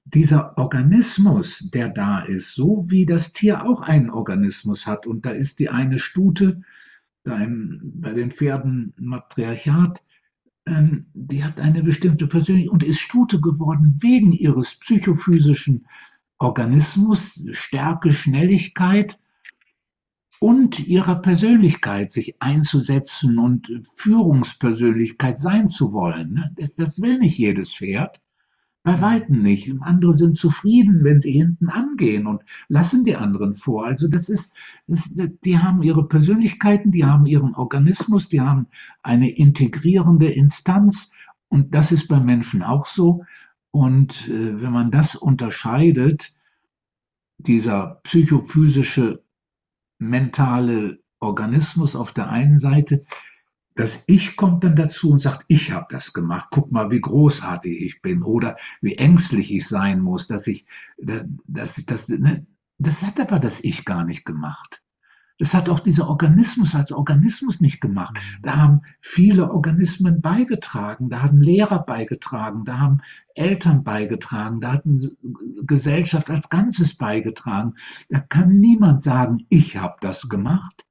Dieser Organismus, der da ist, so wie das Tier auch einen Organismus hat, und da ist die eine Stute, bei den Pferden Matriarchat, ähm, die hat eine bestimmte Persönlichkeit und ist Stute geworden wegen ihres psychophysischen Organismus, Stärke, Schnelligkeit und ihrer Persönlichkeit sich einzusetzen und Führungspersönlichkeit sein zu wollen. Ne? Das, das will nicht jedes Pferd. Bei Weitem nicht. Andere sind zufrieden, wenn sie hinten angehen und lassen die anderen vor. Also das ist, das, die haben ihre Persönlichkeiten, die haben ihren Organismus, die haben eine integrierende Instanz und das ist beim Menschen auch so. Und äh, wenn man das unterscheidet, dieser psychophysische mentale Organismus auf der einen Seite, das Ich kommt dann dazu und sagt, ich habe das gemacht. Guck mal, wie großartig ich bin oder wie ängstlich ich sein muss, dass ich, das, das, das, ne? das hat aber das Ich gar nicht gemacht. Das hat auch dieser Organismus als Organismus nicht gemacht. Mhm. Da haben viele Organismen beigetragen, da haben Lehrer beigetragen, da haben Eltern beigetragen, da hat eine Gesellschaft als Ganzes beigetragen. Da kann niemand sagen, ich habe das gemacht.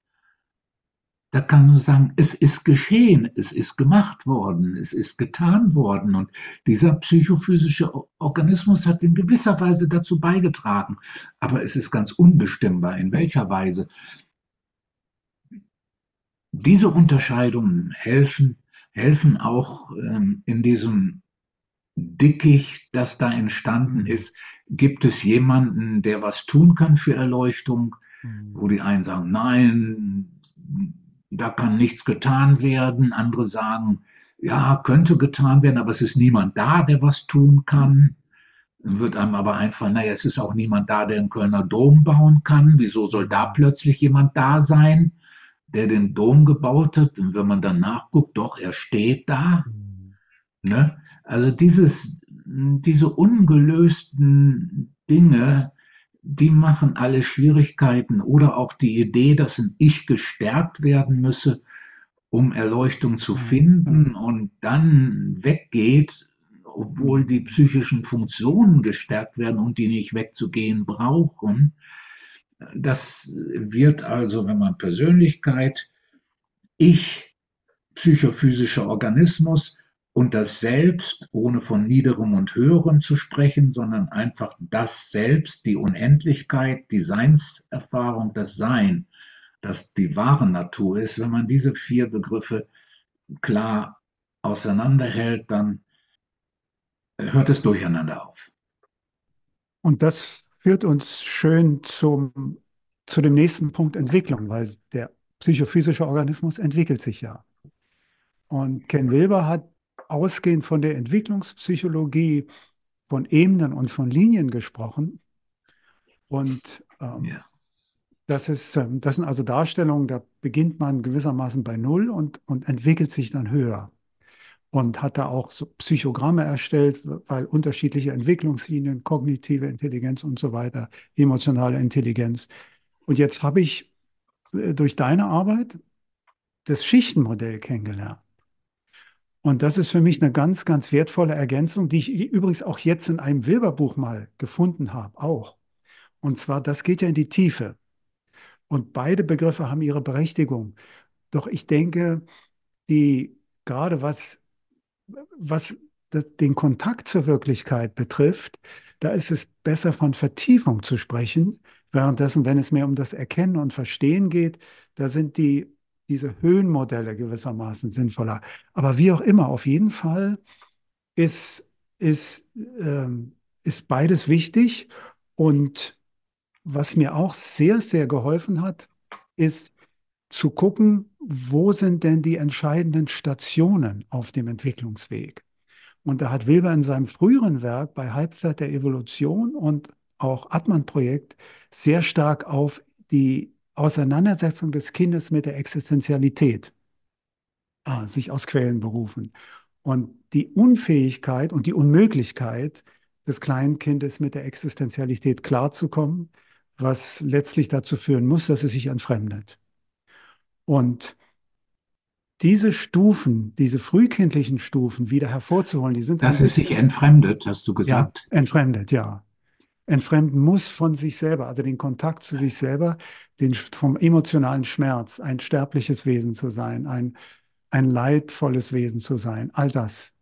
Da kann man sagen, es ist geschehen, es ist gemacht worden, es ist getan worden. Und dieser psychophysische Organismus hat in gewisser Weise dazu beigetragen. Aber es ist ganz unbestimmbar, in welcher Weise. Diese Unterscheidungen helfen, helfen auch ähm, in diesem Dickicht, das da entstanden ist. Gibt es jemanden, der was tun kann für Erleuchtung? Mhm. Wo die einen sagen, nein, da kann nichts getan werden. Andere sagen, ja, könnte getan werden, aber es ist niemand da, der was tun kann. Dann wird einem aber einfallen, naja, es ist auch niemand da, der den Kölner Dom bauen kann. Wieso soll da plötzlich jemand da sein, der den Dom gebaut hat? Und wenn man dann nachguckt, doch, er steht da. Ne? Also dieses, diese ungelösten Dinge, die machen alle Schwierigkeiten oder auch die Idee, dass ein Ich gestärkt werden müsse, um Erleuchtung zu mhm. finden und dann weggeht, obwohl die psychischen Funktionen gestärkt werden und die nicht wegzugehen brauchen. Das wird also, wenn man Persönlichkeit, Ich, psychophysischer Organismus und das Selbst, ohne von Niederem und Höherem zu sprechen, sondern einfach das Selbst, die Unendlichkeit, die Seinserfahrung, das Sein, das die wahre Natur ist. Wenn man diese vier Begriffe klar auseinanderhält, dann hört es durcheinander auf.
Und das führt uns schön zum, zu dem nächsten Punkt Entwicklung, weil der psychophysische Organismus entwickelt sich ja. Und Ken Wilber hat ausgehend von der Entwicklungspsychologie von Ebenen und von Linien gesprochen. Und ähm, ja. das, ist, ähm, das sind also Darstellungen, da beginnt man gewissermaßen bei Null und, und entwickelt sich dann höher. Und hat da auch so Psychogramme erstellt, weil unterschiedliche Entwicklungslinien, kognitive Intelligenz und so weiter, emotionale Intelligenz. Und jetzt habe ich äh, durch deine Arbeit das Schichtenmodell kennengelernt. Und das ist für mich eine ganz, ganz wertvolle Ergänzung, die ich übrigens auch jetzt in einem Wilberbuch mal gefunden habe, auch. Und zwar, das geht ja in die Tiefe. Und beide Begriffe haben ihre Berechtigung. Doch ich denke, die gerade was, was den Kontakt zur Wirklichkeit betrifft, da ist es besser von Vertiefung zu sprechen. Währenddessen, wenn es mehr um das Erkennen und Verstehen geht, da sind die diese Höhenmodelle gewissermaßen sinnvoller. Aber wie auch immer, auf jeden Fall ist, ist, ähm, ist beides wichtig. Und was mir auch sehr, sehr geholfen hat, ist zu gucken, wo sind denn die entscheidenden Stationen auf dem Entwicklungsweg. Und da hat Weber in seinem früheren Werk bei Halbzeit der Evolution und auch Atman-Projekt sehr stark auf die Auseinandersetzung des Kindes mit der Existenzialität äh, sich aus Quellen berufen. Und die Unfähigkeit und die Unmöglichkeit des kleinen Kindes mit der Existenzialität klarzukommen, was letztlich dazu führen muss, dass es sich entfremdet. Und diese Stufen, diese frühkindlichen Stufen wieder hervorzuholen, die sind.
Dass es sich entfremdet, hast du gesagt.
Ja, entfremdet, ja entfremden muss von sich selber, also den Kontakt zu sich selber, den vom emotionalen Schmerz, ein sterbliches Wesen zu sein, ein ein leidvolles Wesen zu sein. All das.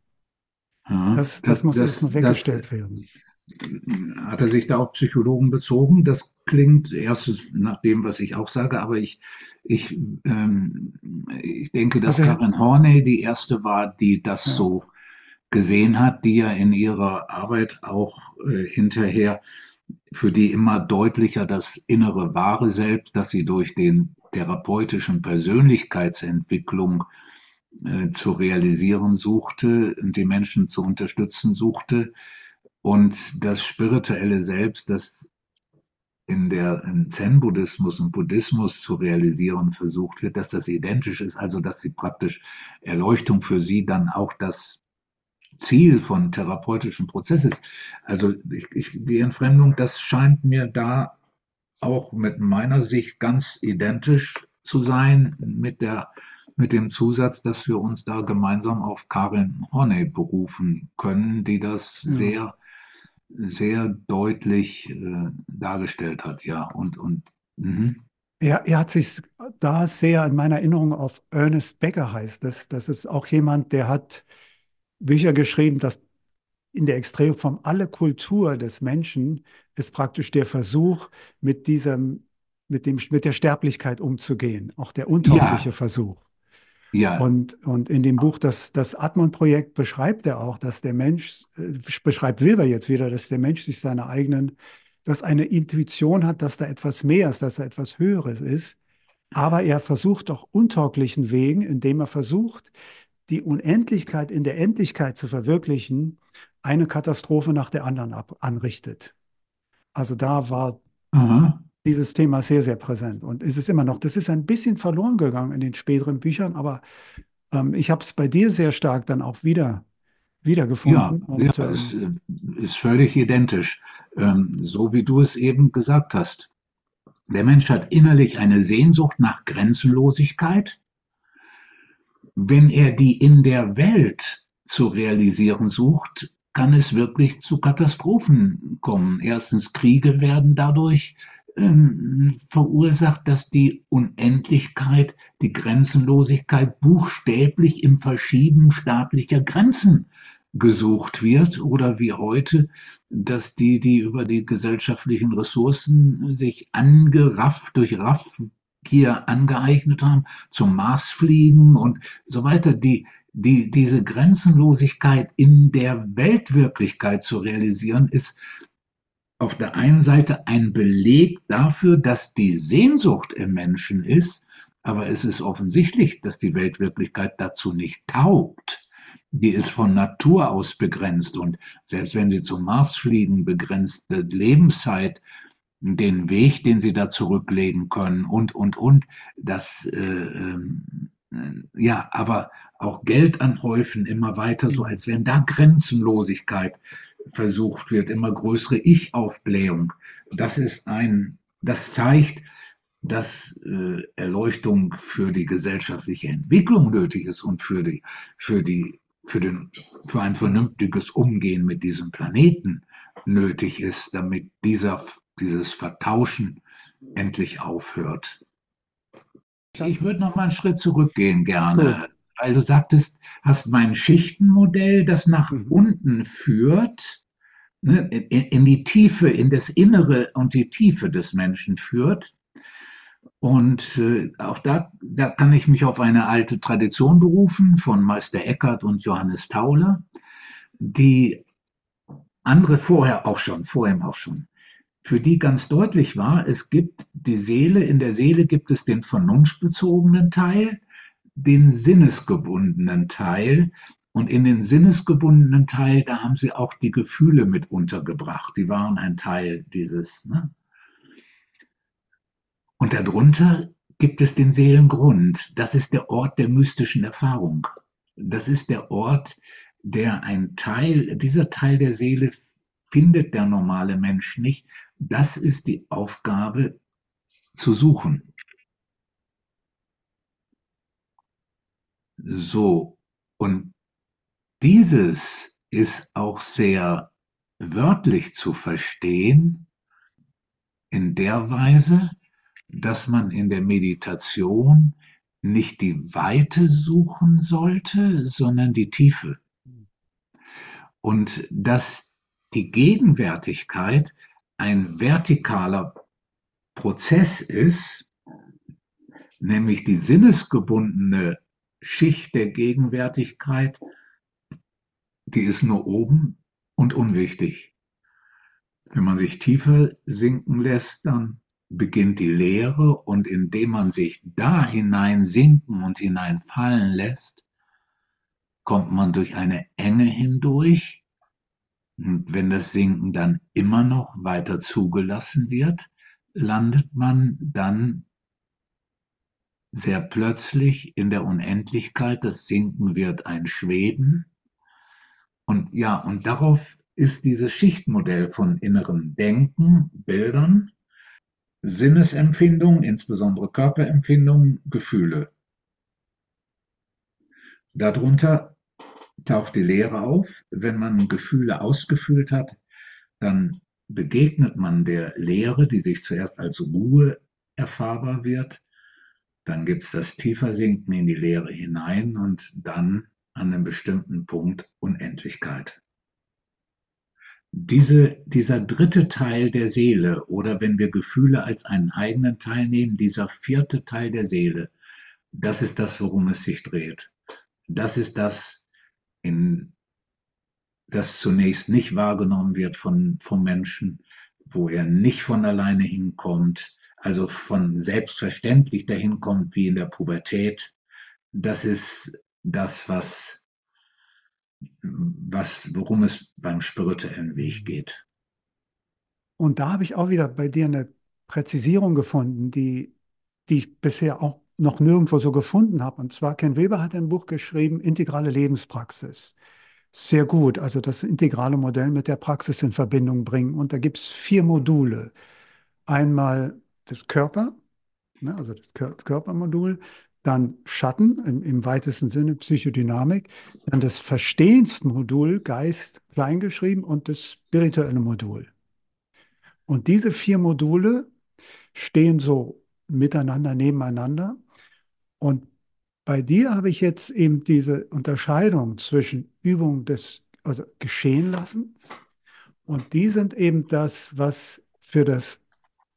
Ja,
Das, das
das,
muss
das,
erstmal
das,
weggestellt werden.
hat er sich da auf Psychologen bezogen? Das klingt erstens nach dem, was ich auch sage, aber ich, ich, ähm, ich denke, dass
Also,
Karen Horney die erste war, die das
ja,
so gesehen hat, die ja in ihrer Arbeit auch äh, hinterher für die immer deutlicher das innere wahre Selbst, das sie durch den therapeutischen Persönlichkeitsentwicklung äh, zu realisieren suchte und die Menschen zu unterstützen suchte. Und das spirituelle Selbst, das in der im Zen-Buddhismus und Buddhismus zu realisieren versucht wird, dass das identisch ist, also dass sie praktisch Erleuchtung für sie dann auch das Ziel von therapeutischen Prozess ist. Also ich, ich, die Entfremdung, das scheint mir da auch mit meiner Sicht ganz identisch zu sein mit der mit dem Zusatz, dass wir uns da gemeinsam auf Karin Horney berufen können, die das
ja.
sehr sehr deutlich äh, dargestellt hat, ja. Und, und mhm.
Er, er hat sich da sehr in meiner Erinnerung auf Ernest Becker heißt das. Das ist auch jemand, der hat Bücher geschrieben, dass in der Extremform alle Kultur des Menschen ist praktisch der Versuch, mit diesem, mit dem, mit der Sterblichkeit umzugehen. Auch der untaugliche
ja,
Versuch.
Ja,
Und, und in dem Buch, das, das Atman-Projekt, beschreibt er auch, dass der Mensch, äh, beschreibt Wilber jetzt wieder, dass der Mensch sich seiner eigenen, dass eine Intuition hat, dass da etwas mehr ist, dass da etwas Höheres ist. Aber er versucht auch untauglichen Wegen, indem er versucht, die Unendlichkeit in der Endlichkeit zu verwirklichen, eine Katastrophe nach der anderen ab, anrichtet. Also da war
aha,
dieses Thema sehr, sehr präsent und ist es immer noch. Das ist ein bisschen verloren gegangen in den späteren Büchern, aber ähm, ich habe es bei dir sehr stark dann auch wieder
ja,
wiedergefunden
ja,
und
es
ähm,
äh, ist völlig identisch, ähm, so wie du es eben gesagt hast. Der Mensch hat innerlich eine Sehnsucht nach Grenzenlosigkeit. Wenn er die in der Welt zu realisieren sucht, kann es wirklich zu Katastrophen kommen. Erstens, Kriege werden dadurch ähm, verursacht, dass die Unendlichkeit, die Grenzenlosigkeit buchstäblich im Verschieben staatlicher Grenzen gesucht wird oder wie heute, dass die, die über die gesellschaftlichen Ressourcen sich angerafft durch Raffgier angeeignet haben, zum Mars fliegen und so weiter, die, die, diese Grenzenlosigkeit in der Weltwirklichkeit zu realisieren, ist auf der einen Seite ein Beleg dafür, dass die Sehnsucht im Menschen ist, aber es ist offensichtlich, dass die Weltwirklichkeit dazu nicht taugt. Die ist von Natur aus begrenzt und selbst wenn Sie zum Mars fliegen, begrenzte Lebenszeit, den Weg, den Sie da zurücklegen können und, und, und, das, äh, ähm, äh, ja, aber auch Geld anhäufen immer weiter, so als wenn da Grenzenlosigkeit versucht wird, immer größere Ich-Aufblähung. Das ist ein, das zeigt, dass äh, Erleuchtung für die gesellschaftliche Entwicklung nötig ist und für die, für die, für den, für ein vernünftiges Umgehen mit diesem Planeten nötig ist, damit dieser, dieses Vertauschen endlich aufhört. Ich würde noch mal einen Schritt zurückgehen gerne,
gut.
Weil du sagtest, hast mein Schichtenmodell, das nach
Mhm.
unten führt, ne, in, in die Tiefe, in das Innere und die Tiefe des Menschen führt. Und äh, auch da, da kann ich mich auf eine alte Tradition berufen von Meister Eckhart und Johannes Tauler, die andere vorher auch schon, vor ihm auch schon, für die ganz deutlich war, es gibt die Seele, in der Seele gibt es den vernunftbezogenen Teil, den sinnesgebundenen Teil. Und in den sinnesgebundenen Teil, da haben sie auch die Gefühle mit untergebracht. Die waren ein Teil dieses. Ne? Und darunter gibt es den Seelengrund. Das ist der Ort der mystischen Erfahrung. Das ist der Ort, der ein Teil, dieser Teil der Seele findet der normale Mensch nicht. Das ist die Aufgabe zu suchen. So, und dieses ist auch sehr wörtlich zu verstehen, in der Weise, dass man in der Meditation nicht die Weite suchen sollte, sondern die Tiefe. Und dass die Gegenwärtigkeit ein vertikaler Prozess ist, nämlich die sinnesgebundene Schicht der Gegenwärtigkeit, die ist nur oben und unwichtig. Wenn man sich tiefer sinken lässt, dann beginnt die Lehre und indem man sich da hinein sinken und hineinfallen lässt, kommt man durch eine Enge hindurch. Und wenn das Sinken dann immer noch weiter zugelassen wird, landet man dann sehr plötzlich in der Unendlichkeit. Das Sinken wird ein Schweben. Und ja, und darauf ist dieses Schichtmodell von innerem Denken, Bildern, Sinnesempfindungen, insbesondere Körperempfindungen, Gefühle. Darunter taucht die Lehre auf. Wenn man Gefühle ausgefühlt hat, dann begegnet man der Lehre, die sich zuerst als Ruhe erfahrbar wird. Dann gibt es das Tiefersinken in die Lehre hinein und dann an einem bestimmten Punkt Unendlichkeit. Diese, dieser dritte Teil der Seele oder wenn wir Gefühle als einen eigenen Teil nehmen, dieser vierte Teil der Seele, das ist das, worum es sich dreht. Das ist das, in, das zunächst nicht wahrgenommen wird von, vom Menschen, wo er nicht von alleine hinkommt, also von selbstverständlich dahin kommt wie in der Pubertät. Das ist das, was was, worum es beim spirituellen Weg geht.
Und da habe ich auch wieder bei dir eine Präzisierung gefunden, die, die ich bisher auch noch nirgendwo so gefunden habe. Und zwar, Ken Weber hat ein Buch geschrieben, Integrale Lebenspraxis. Sehr gut, also das integrale Modell mit der Praxis in Verbindung bringen. Und da gibt es vier Module. Einmal das Körper, ne, also das Körpermodul, dann Schatten im, im, weitesten Sinne Psychodynamik, dann das Verstehensmodul Geist kleingeschrieben und das spirituelle Modul. Und diese vier Module stehen so miteinander, nebeneinander. Und bei dir habe ich jetzt eben diese Unterscheidung zwischen Übung des also Geschehenlassens und die sind eben das, was für das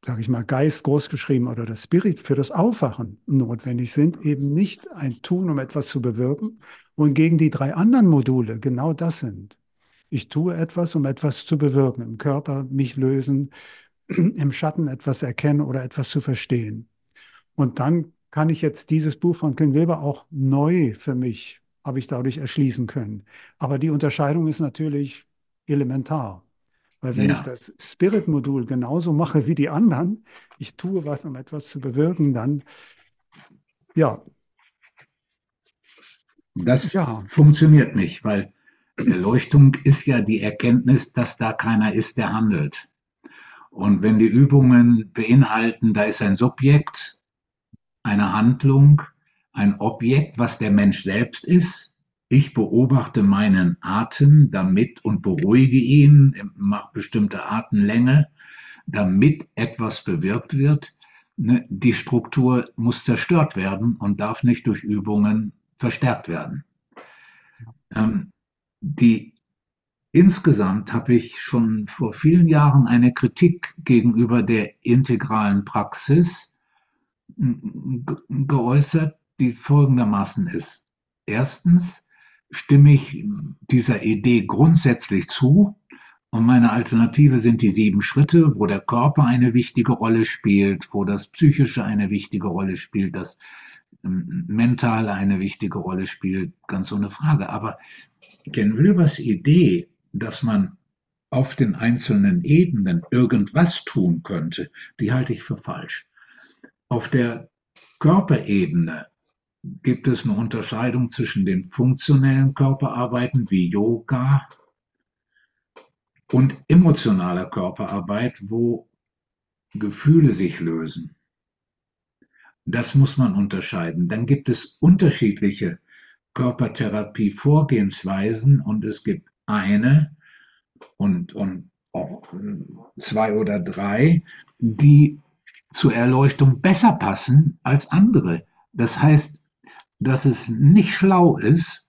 sage ich mal, Geist großgeschrieben oder das Spirit für das Aufwachen notwendig sind, eben nicht ein Tun, um etwas zu bewirken, und gegen die drei anderen Module genau das sind. Ich tue etwas, um etwas zu bewirken, im Körper mich lösen, im Schatten etwas erkennen oder etwas zu verstehen. Und dann kann ich jetzt dieses Buch von Ken Weber auch neu für mich, habe ich dadurch erschließen können. Aber die Unterscheidung ist natürlich elementar. Weil wenn ja. ich das Spirit-Modul genauso mache wie die anderen, ich tue was, um etwas zu bewirken, dann ja.
Das ja. funktioniert nicht, weil Erleuchtung ist ja die Erkenntnis, dass da keiner ist, der handelt. Und wenn die Übungen beinhalten, da ist ein Subjekt, eine Handlung, ein Objekt, was der Mensch selbst ist, ich beobachte meinen Atem damit und beruhige ihn, mache bestimmte Atemlänge, damit etwas bewirkt wird. Ne, die Struktur muss zerstört werden und darf nicht durch Übungen verstärkt werden. Ähm, die, insgesamt habe ich schon vor vielen Jahren eine Kritik gegenüber der integralen Praxis geäußert, die folgendermaßen ist. Erstens, stimme ich dieser Idee grundsätzlich zu. Und meine Alternative sind die sieben Schritte, wo der Körper eine wichtige Rolle spielt, wo das Psychische eine wichtige Rolle spielt, das ähm, Mentale eine wichtige Rolle spielt, ganz ohne Frage. Aber Ken Wilbers Idee, dass man auf den einzelnen Ebenen irgendwas tun könnte, die halte ich für falsch. Auf der Körperebene gibt es eine Unterscheidung zwischen den funktionellen Körperarbeiten wie Yoga und emotionaler Körperarbeit, wo Gefühle sich lösen. Das muss man unterscheiden. Dann gibt es unterschiedliche Körpertherapie-Vorgehensweisen und es gibt eine und, und auch zwei oder drei, die zur Erleuchtung besser passen als andere Das heißt, dass es nicht schlau ist,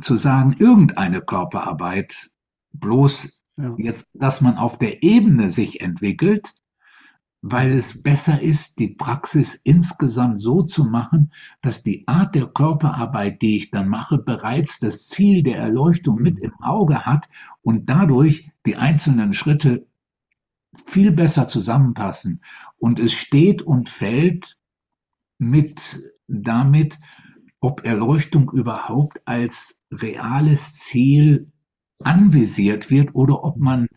zu sagen, irgendeine Körperarbeit, bloß ja. jetzt, dass man auf der Ebene sich entwickelt, weil es besser ist, die Praxis insgesamt so zu machen, dass die Art der Körperarbeit, die ich dann mache, bereits das Ziel der Erleuchtung mit im Auge hat und dadurch die einzelnen Schritte viel besser zusammenpassen. Und es steht und fällt mit damit, ob Erleuchtung überhaupt als reales Ziel anvisiert wird oder ob man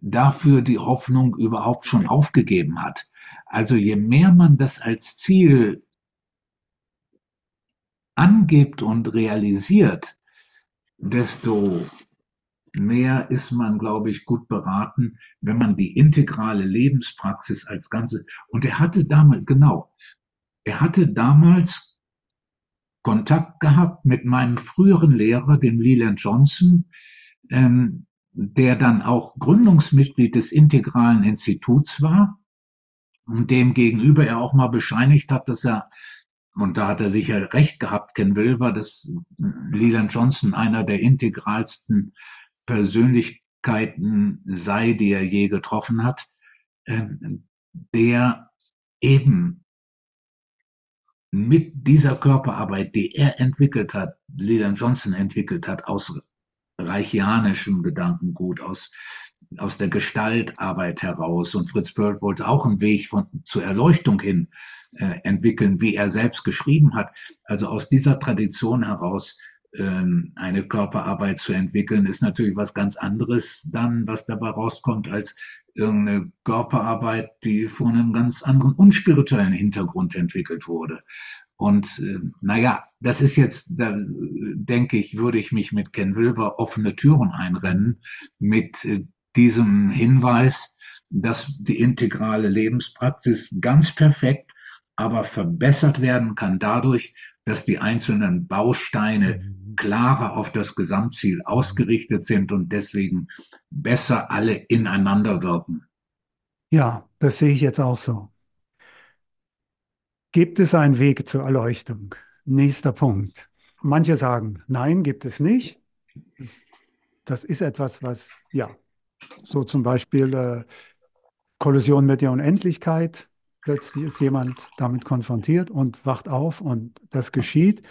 dafür die Hoffnung überhaupt schon aufgegeben hat. Also je mehr man das als Ziel angibt und realisiert, desto mehr ist man, glaube ich, gut beraten, wenn man die integrale Lebenspraxis als Ganze, und er hatte damals, genau, er hatte damals Kontakt gehabt mit meinem früheren Lehrer, dem Leland Johnson, ähm, der dann auch Gründungsmitglied des Integralen Instituts war und dem gegenüber er auch mal bescheinigt hat, dass er, und da hat er sicher recht gehabt, Ken Wilber, dass Leland Johnson einer der integralsten Persönlichkeiten sei, die er je getroffen hat, ähm, der eben mit dieser Körperarbeit, die er entwickelt hat, Leland Johnson entwickelt hat, aus reichianischem Gedankengut, aus, aus der Gestaltarbeit heraus. Und Fritz Perl wollte auch einen Weg von, zur Erleuchtung hin äh, entwickeln, wie er selbst geschrieben hat. Also aus dieser Tradition heraus eine Körperarbeit zu entwickeln, ist natürlich was ganz anderes dann, was dabei rauskommt, als irgendeine Körperarbeit, die von einem ganz anderen unspirituellen Hintergrund entwickelt wurde. Und äh, naja, das ist jetzt, da denke ich, würde ich mich mit Ken Wilber offene Türen einrennen, mit äh, diesem Hinweis, dass die integrale Lebenspraxis ganz perfekt, aber verbessert werden kann dadurch, dass die einzelnen Bausteine mhm. klarer auf das Gesamtziel ausgerichtet sind und deswegen besser alle ineinander wirken.
Ja, das sehe ich jetzt auch so. Gibt es einen Weg zur Erleuchtung? Nächster Punkt. Manche sagen, nein, gibt es nicht. Das, ist etwas, was, ja, so zum Beispiel äh, Kollision mit der Unendlichkeit. Plötzlich ist jemand damit konfrontiert und wacht auf und das geschieht.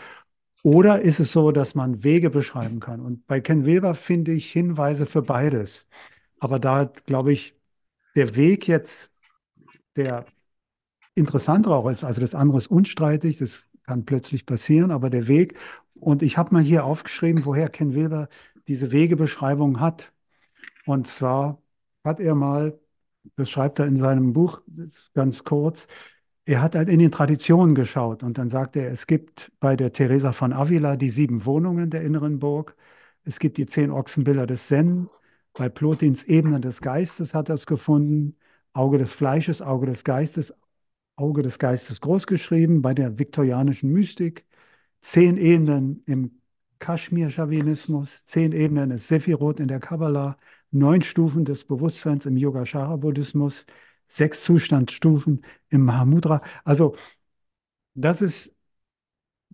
Oder ist es so, dass man Wege beschreiben kann? Und bei Ken Weber finde ich Hinweise für beides. Aber da glaube ich, der Weg jetzt, der interessanter auch ist. Also das andere ist unstreitig, das kann plötzlich passieren, aber der Weg, und ich habe mal hier aufgeschrieben, woher Ken Wilber diese Wegebeschreibung hat. Und zwar hat er mal, das schreibt er in seinem Buch, ganz kurz, er hat halt in den Traditionen geschaut und dann sagt er, es gibt bei der Teresa von Avila die sieben Wohnungen der inneren Burg, es gibt die zehn Ochsenbilder des Zen, bei Plotins Ebenen des Geistes hat er es gefunden, Auge des Fleisches, Auge des Geistes, Auge des Geistes großgeschrieben. Bei der viktorianischen Mystik, zehn Ebenen im Kaschmir-Schamanismus, zehn Ebenen des Sephiroth in der Kabbalah, neun Stufen des Bewusstseins im Yogacara-Buddhismus, sechs Zustandsstufen im Mahamudra. Also das ist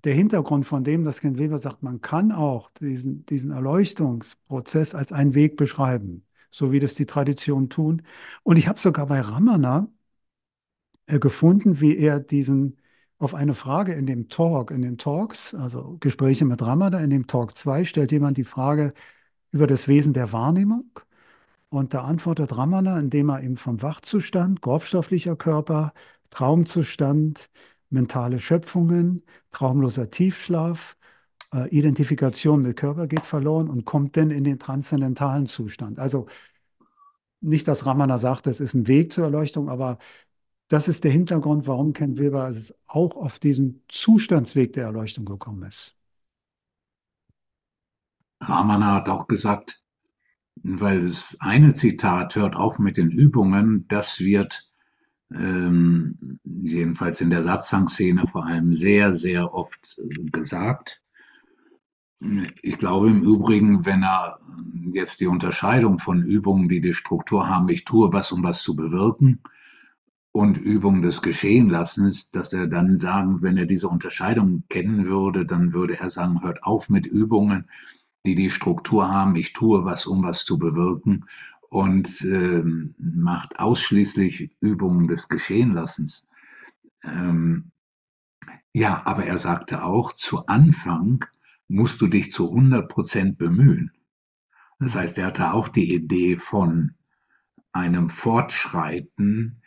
der Hintergrund von dem, dass Ken Weber sagt, man kann auch diesen, diesen Erleuchtungsprozess als einen Weg beschreiben, so wie das die Traditionen tun. Und ich habe sogar bei Ramana äh, gefunden, wie er diesen auf eine Frage in dem Talk, in den Talks, also Gespräche mit Ramada, in dem Talk 2 stellt jemand die Frage über das Wesen der Wahrnehmung. Und da antwortet Ramana, indem er ihm vom Wachzustand, grobstofflicher Körper, Traumzustand, mentale Schöpfungen, traumloser Tiefschlaf, äh, Identifikation mit Körper geht verloren und kommt dann in den transzendentalen Zustand. Also nicht, dass Ramana sagt, es ist ein Weg zur Erleuchtung, aber das ist der Hintergrund, warum Ken Wilber es auch auf diesen Zustandsweg der Erleuchtung gekommen ist.
Ramana hat auch gesagt, weil das eine Zitat hört auf mit den Übungen, das wird ähm, jedenfalls in der Satzang-Szene vor allem sehr, sehr oft äh, gesagt. Ich glaube im Übrigen, wenn er jetzt die Unterscheidung von Übungen, die die Struktur haben, ich tue was, um was zu bewirken, und Übung des Geschehenlassens, dass er dann sagen, wenn er diese Unterscheidung kennen würde, dann würde er sagen, hört auf mit Übungen, die die Struktur haben, ich tue was, um was zu bewirken und äh, macht ausschließlich Übungen des Geschehenlassens. Ähm, ja, aber er sagte auch, zu Anfang musst du dich zu 100 Prozent bemühen. Das heißt, er hatte auch die Idee von einem Fortschreiten,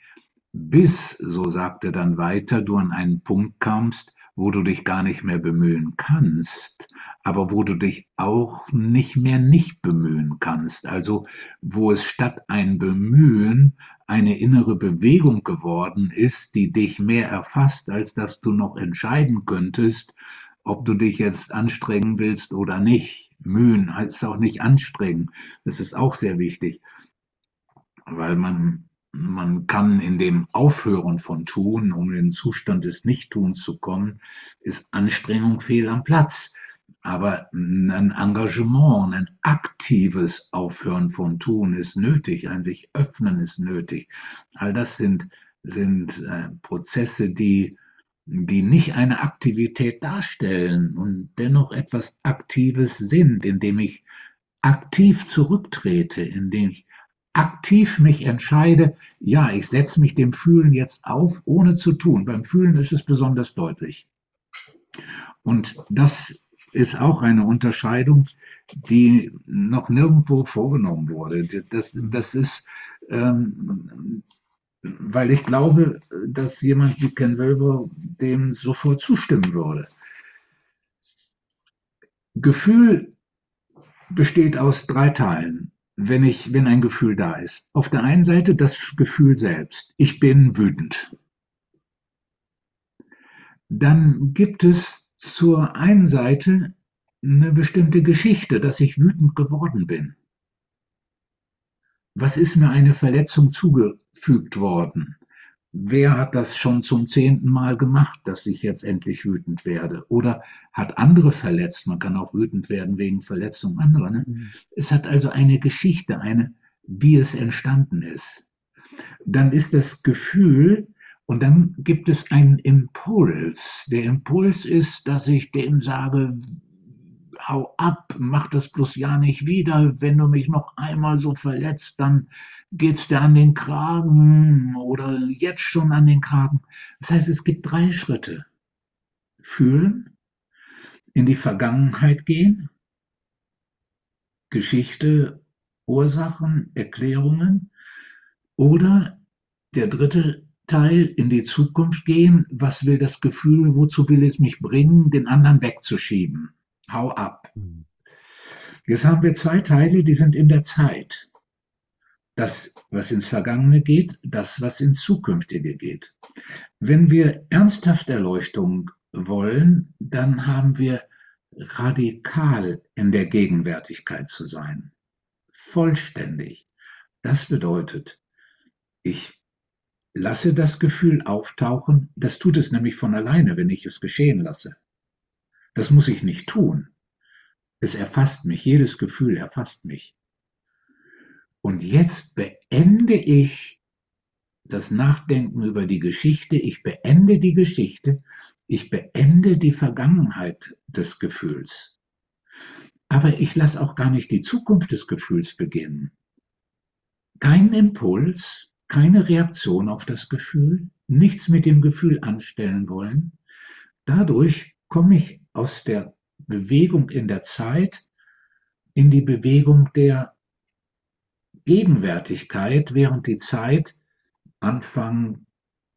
bis, so sagt er dann weiter, du an einen Punkt kamst, wo du dich gar nicht mehr bemühen kannst, aber wo du dich auch nicht mehr nicht bemühen kannst. Also wo es statt ein Bemühen eine innere Bewegung geworden ist, die dich mehr erfasst, als dass du noch entscheiden könntest, ob du dich jetzt anstrengen willst oder nicht. Mühen heißt auch nicht anstrengen. Das ist auch sehr wichtig, weil man man kann in dem Aufhören von Tun, um in den Zustand des Nichttuns zu kommen, ist Anstrengung fehl am Platz. Aber ein Engagement, ein aktives Aufhören von Tun ist nötig, ein sich öffnen ist nötig. All das sind, sind äh, Prozesse, die, die nicht eine Aktivität darstellen und dennoch etwas Aktives sind, indem ich aktiv zurücktrete, indem ich aktiv mich entscheide, ja, ich setze mich dem Fühlen jetzt auf, ohne zu tun. Beim Fühlen ist es besonders deutlich. Und das ist auch eine Unterscheidung, die noch nirgendwo vorgenommen wurde. Das, das ist, ähm, weil ich glaube, dass jemand wie Ken Wilber dem sofort zustimmen würde. Gefühl besteht aus drei Teilen wenn ich, wenn ein Gefühl da ist. Auf der einen Seite das Gefühl selbst. Ich bin wütend. Dann gibt es zur einen Seite eine bestimmte Geschichte, dass ich wütend geworden bin. Was ist mir eine Verletzung zugefügt worden? Wer hat das schon zum zehnten Mal gemacht, dass ich jetzt endlich wütend werde? Oder hat andere verletzt? Man kann auch wütend werden wegen Verletzung anderer. Ne? Mhm. Es hat also eine Geschichte, eine, wie es entstanden ist. Dann ist das Gefühl, und dann gibt es einen Impuls. Der Impuls ist, dass ich dem sage, hau ab, mach das bloß ja nicht wieder. Wenn du mich noch einmal so verletzt, dann geht's dir an den Kragen oder jetzt schon an den Kragen. Das heißt, es gibt drei Schritte. Fühlen, in die Vergangenheit gehen, Geschichte, Ursachen, Erklärungen oder der dritte Teil in die Zukunft gehen. Was will das Gefühl? Wozu will es mich bringen? Den anderen wegzuschieben. Hau ab. Mhm. Jetzt haben wir zwei Teile, die sind in der Zeit. Das, was ins Vergangene geht, das, was ins Zukünftige geht. Wenn wir ernsthaft Erleuchtung wollen, dann haben wir radikal in der Gegenwärtigkeit zu sein. Vollständig. Das bedeutet, ich lasse das Gefühl auftauchen, das tut es nämlich von alleine, wenn ich es geschehen lasse. Das muss ich nicht tun. Es erfasst mich, jedes Gefühl erfasst mich. Und jetzt beende ich das Nachdenken über die Geschichte, ich beende die Geschichte, ich beende die Vergangenheit des Gefühls. Aber ich lasse auch gar nicht die Zukunft des Gefühls beginnen. Kein Impuls, keine Reaktion auf das Gefühl, nichts mit dem Gefühl anstellen wollen. Dadurch komme ich aus der Bewegung in der Zeit in die Bewegung der Gegenwärtigkeit, während die Zeit Anfang,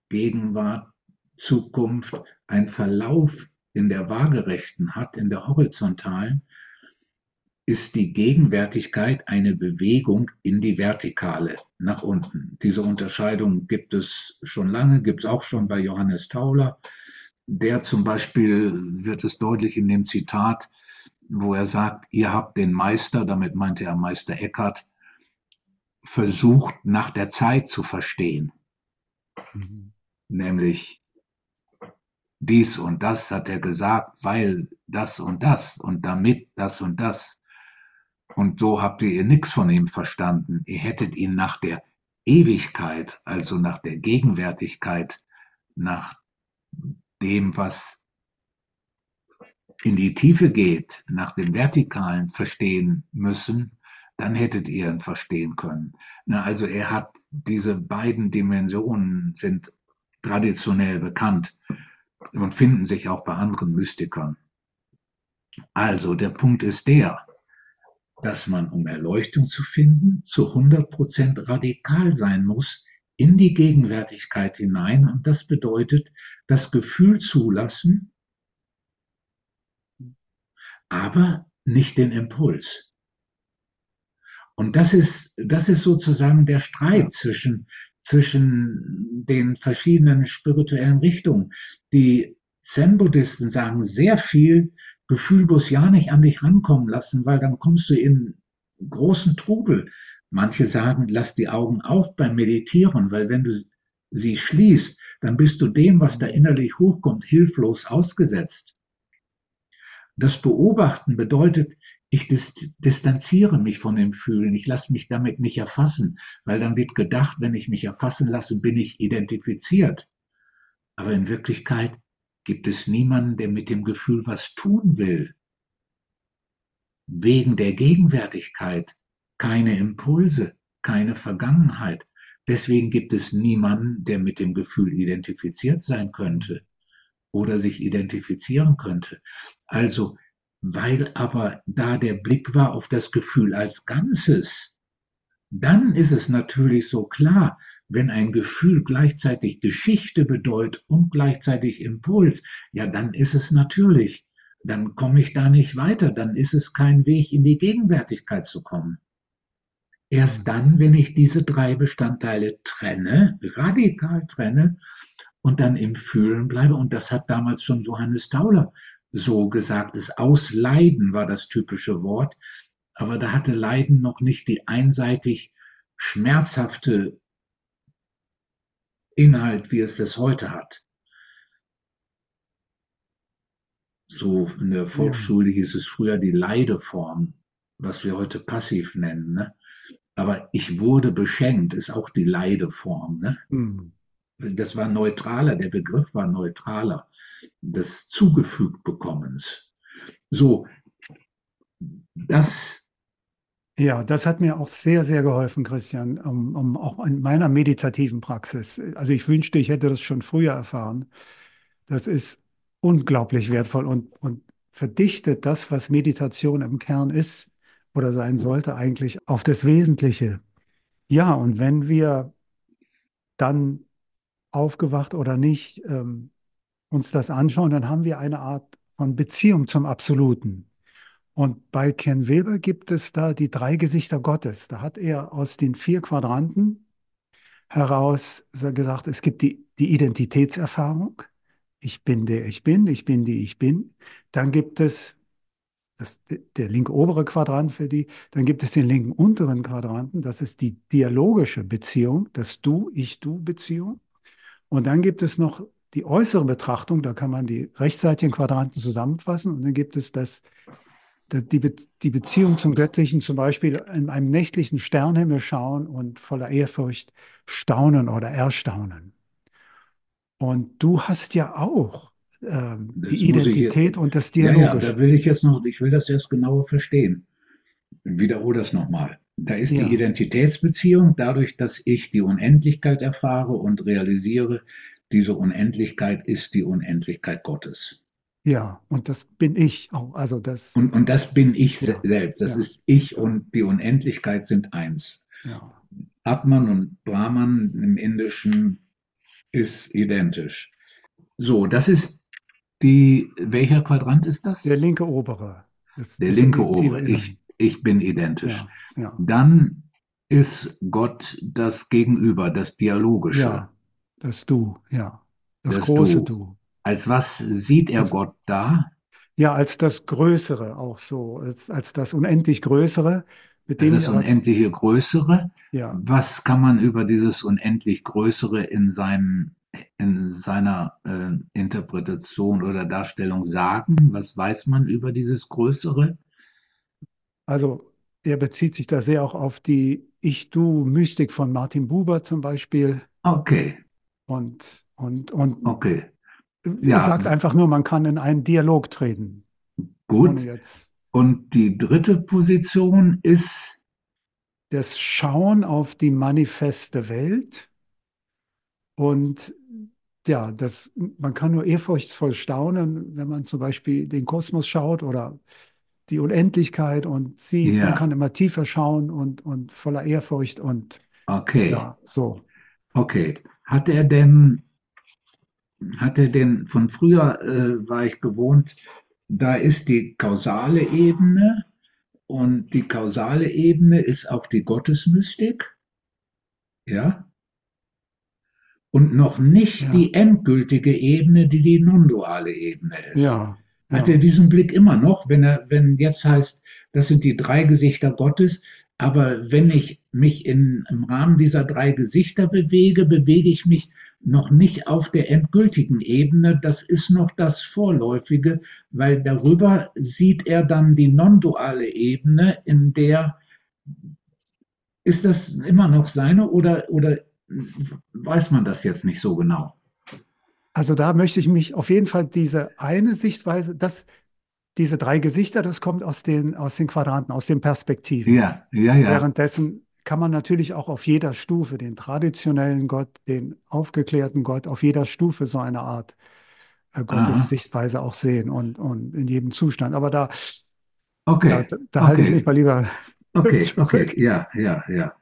Gegenwart, Zukunft ein Verlauf in der waagerechten hat, in der horizontalen, ist die Gegenwärtigkeit eine Bewegung in die Vertikale nach unten. Diese Unterscheidung gibt es schon lange, gibt es auch schon bei Johannes Tauler der zum Beispiel wird es deutlich in dem Zitat, wo er sagt, ihr habt den Meister, damit meinte er Meister Eckhart, versucht nach der Zeit zu verstehen. Mhm. Nämlich dies und das hat er gesagt, weil das und das und damit das und das. Und so habt ihr nichts von ihm verstanden. Ihr hättet ihn nach der Ewigkeit, also nach der Gegenwärtigkeit, nach dem, was in die Tiefe geht, nach dem Vertikalen verstehen müssen, dann hättet ihr ihn verstehen können. Na, also er hat diese beiden Dimensionen sind traditionell bekannt und finden sich auch bei anderen Mystikern. Also der Punkt ist der, dass man, um Erleuchtung zu finden, zu 100 Prozent radikal sein muss in die Gegenwärtigkeit hinein. Und das bedeutet, das Gefühl zulassen, aber nicht den Impuls. Und das ist, das ist sozusagen der Streit zwischen, zwischen den verschiedenen spirituellen Richtungen. Die Zen-Buddhisten sagen sehr viel, Gefühl bloß ja nicht an dich rankommen lassen, weil dann kommst du in großen Trubel. Manche sagen, lass die Augen auf beim Meditieren, weil wenn du sie schließt, dann bist du dem, was da innerlich hochkommt, hilflos ausgesetzt. Das Beobachten bedeutet, ich distanziere mich von dem Fühlen, ich lasse mich damit nicht erfassen, weil dann wird gedacht, wenn ich mich erfassen lasse, bin ich identifiziert. Aber in Wirklichkeit gibt es niemanden, der mit dem Gefühl was tun will. Wegen der Gegenwärtigkeit keine Impulse, keine Vergangenheit. Deswegen gibt es niemanden, der mit dem Gefühl identifiziert sein könnte oder sich identifizieren könnte. Also, weil aber da der Blick war auf das Gefühl als Ganzes, dann ist es natürlich so klar, wenn ein Gefühl gleichzeitig Geschichte bedeutet und gleichzeitig Impuls, ja, dann ist es natürlich, dann komme ich da nicht weiter, dann ist es kein Weg in die Gegenwärtigkeit zu kommen. Erst dann, wenn ich diese drei Bestandteile trenne, radikal trenne und dann im Fühlen bleibe, und das hat damals schon Johannes Tauler so gesagt, das Ausleiden war das typische Wort, aber da hatte Leiden noch nicht die einseitig schmerzhafte Inhalt, wie es das heute hat. So in der Volksschule ja. hieß es früher die Leideform, was wir heute passiv nennen. Ne? Aber ich wurde beschenkt, ist auch die Leideform. Ne? Mhm. Das war neutraler, der Begriff war neutraler, des zugefügt bekommens. So, das
ja, das hat mir auch sehr, sehr geholfen, Christian, um, um auch in meiner meditativen Praxis. Also ich wünschte, ich hätte das schon früher erfahren. Das ist unglaublich wertvoll und, und verdichtet das, was Meditation im Kern ist oder sein sollte, eigentlich auf das Wesentliche. Ja, und wenn wir dann aufgewacht oder nicht ähm, uns das anschauen, dann haben wir eine Art von Beziehung zum Absoluten. Und bei Ken Wilber gibt es da die drei Gesichter Gottes. Da hat er aus den vier Quadranten heraus gesagt, es gibt die, die Identitätserfahrung. Ich bin der ich bin, ich bin die ich bin. Dann gibt es das, der linke obere Quadrant für die. Dann gibt es den linken unteren Quadranten. Das ist die dialogische Beziehung, das Du-Ich-Du-Beziehung. Und dann gibt es noch die äußere Betrachtung. Da kann man die rechtsseitigen Quadranten zusammenfassen. Und dann gibt es das die, Be die Beziehung zum Göttlichen zum Beispiel in einem nächtlichen Sternhimmel schauen und voller Ehrfurcht staunen oder erstaunen. Und du hast ja auch ähm, die Identität
ich,
und das Dialogische.
Ja, ja, da will ich jetzt noch, ich will das erst genauer verstehen. Wiederhole das nochmal. Da ist ja. die Identitätsbeziehung dadurch, dass ich die Unendlichkeit erfahre und realisiere, diese Unendlichkeit ist die Unendlichkeit Gottes.
Ja, und das bin ich auch. Also das,
und, und das bin ich ja, selbst. Das ja. ist ich und die Unendlichkeit sind eins. Ja. Atman und Brahman im Indischen ist identisch. So, das ist die, welcher Quadrant ist das?
Der linke obere.
Der linke obere. Ich, ich bin identisch. Dann ist Gott das Gegenüber, das Dialogische. Ja,
das Du, ja. Das, das große Du. du.
Als was sieht er Gott da?
Ja, als das Größere auch so, als, als das unendlich Größere.
Mit dem das unendliche Größere. Ja. Was kann man über dieses unendlich Größere in, seinem, in seiner äh, Interpretation oder Darstellung sagen? Was weiß man über dieses Größere?
Also er bezieht sich da sehr auch auf die Ich-Du-Mystik von Martin Buber zum Beispiel.
Okay.
Und, und, und
okay.
Ja. sagt einfach nur, man kann in einen Dialog treten.
Gut. Und die dritte Position ist
das Schauen auf die manifeste Welt. Und ja, das, man kann nur ehrfurchtsvoll staunen, wenn man zum Beispiel den Kosmos schaut oder die Unendlichkeit und sieht, ja. man kann immer tiefer schauen und, und voller Ehrfurcht und
okay.
ja, so.
Okay. Hat er denn, hat er denn, von früher äh, war ich gewohnt, da ist die kausale Ebene und die kausale Ebene ist auch die Gottesmystik. Ja? Und noch nicht ja. die endgültige Ebene, die die non-duale Ebene ist.
Ja.
Ja. Hat er diesen Blick immer noch, wenn er, wenn jetzt heißt, das sind die drei Gesichter Gottes, aber wenn ich mich in, im Rahmen dieser drei Gesichter bewege, bewege ich mich noch nicht auf der endgültigen Ebene. Das ist noch das Vorläufige, weil darüber sieht er dann die non-duale Ebene, in der ist das immer noch seine oder, oder weiß man das jetzt nicht so genau?
Also da möchte ich mich auf jeden Fall diese eine Sichtweise, das, diese drei Gesichter, das kommt aus den, aus den Quadranten, aus den Perspektiven.
Ja, ja, ja.
Währenddessen kann man natürlich auch auf jeder Stufe den traditionellen Gott, den aufgeklärten Gott, auf jeder Stufe so eine Art äh, Gottessichtweise auch sehen und, und in jedem Zustand. Aber da,
okay.
da, da
okay.
halte ich mich mal lieber.
Okay, zurück. okay, ja, ja, ja.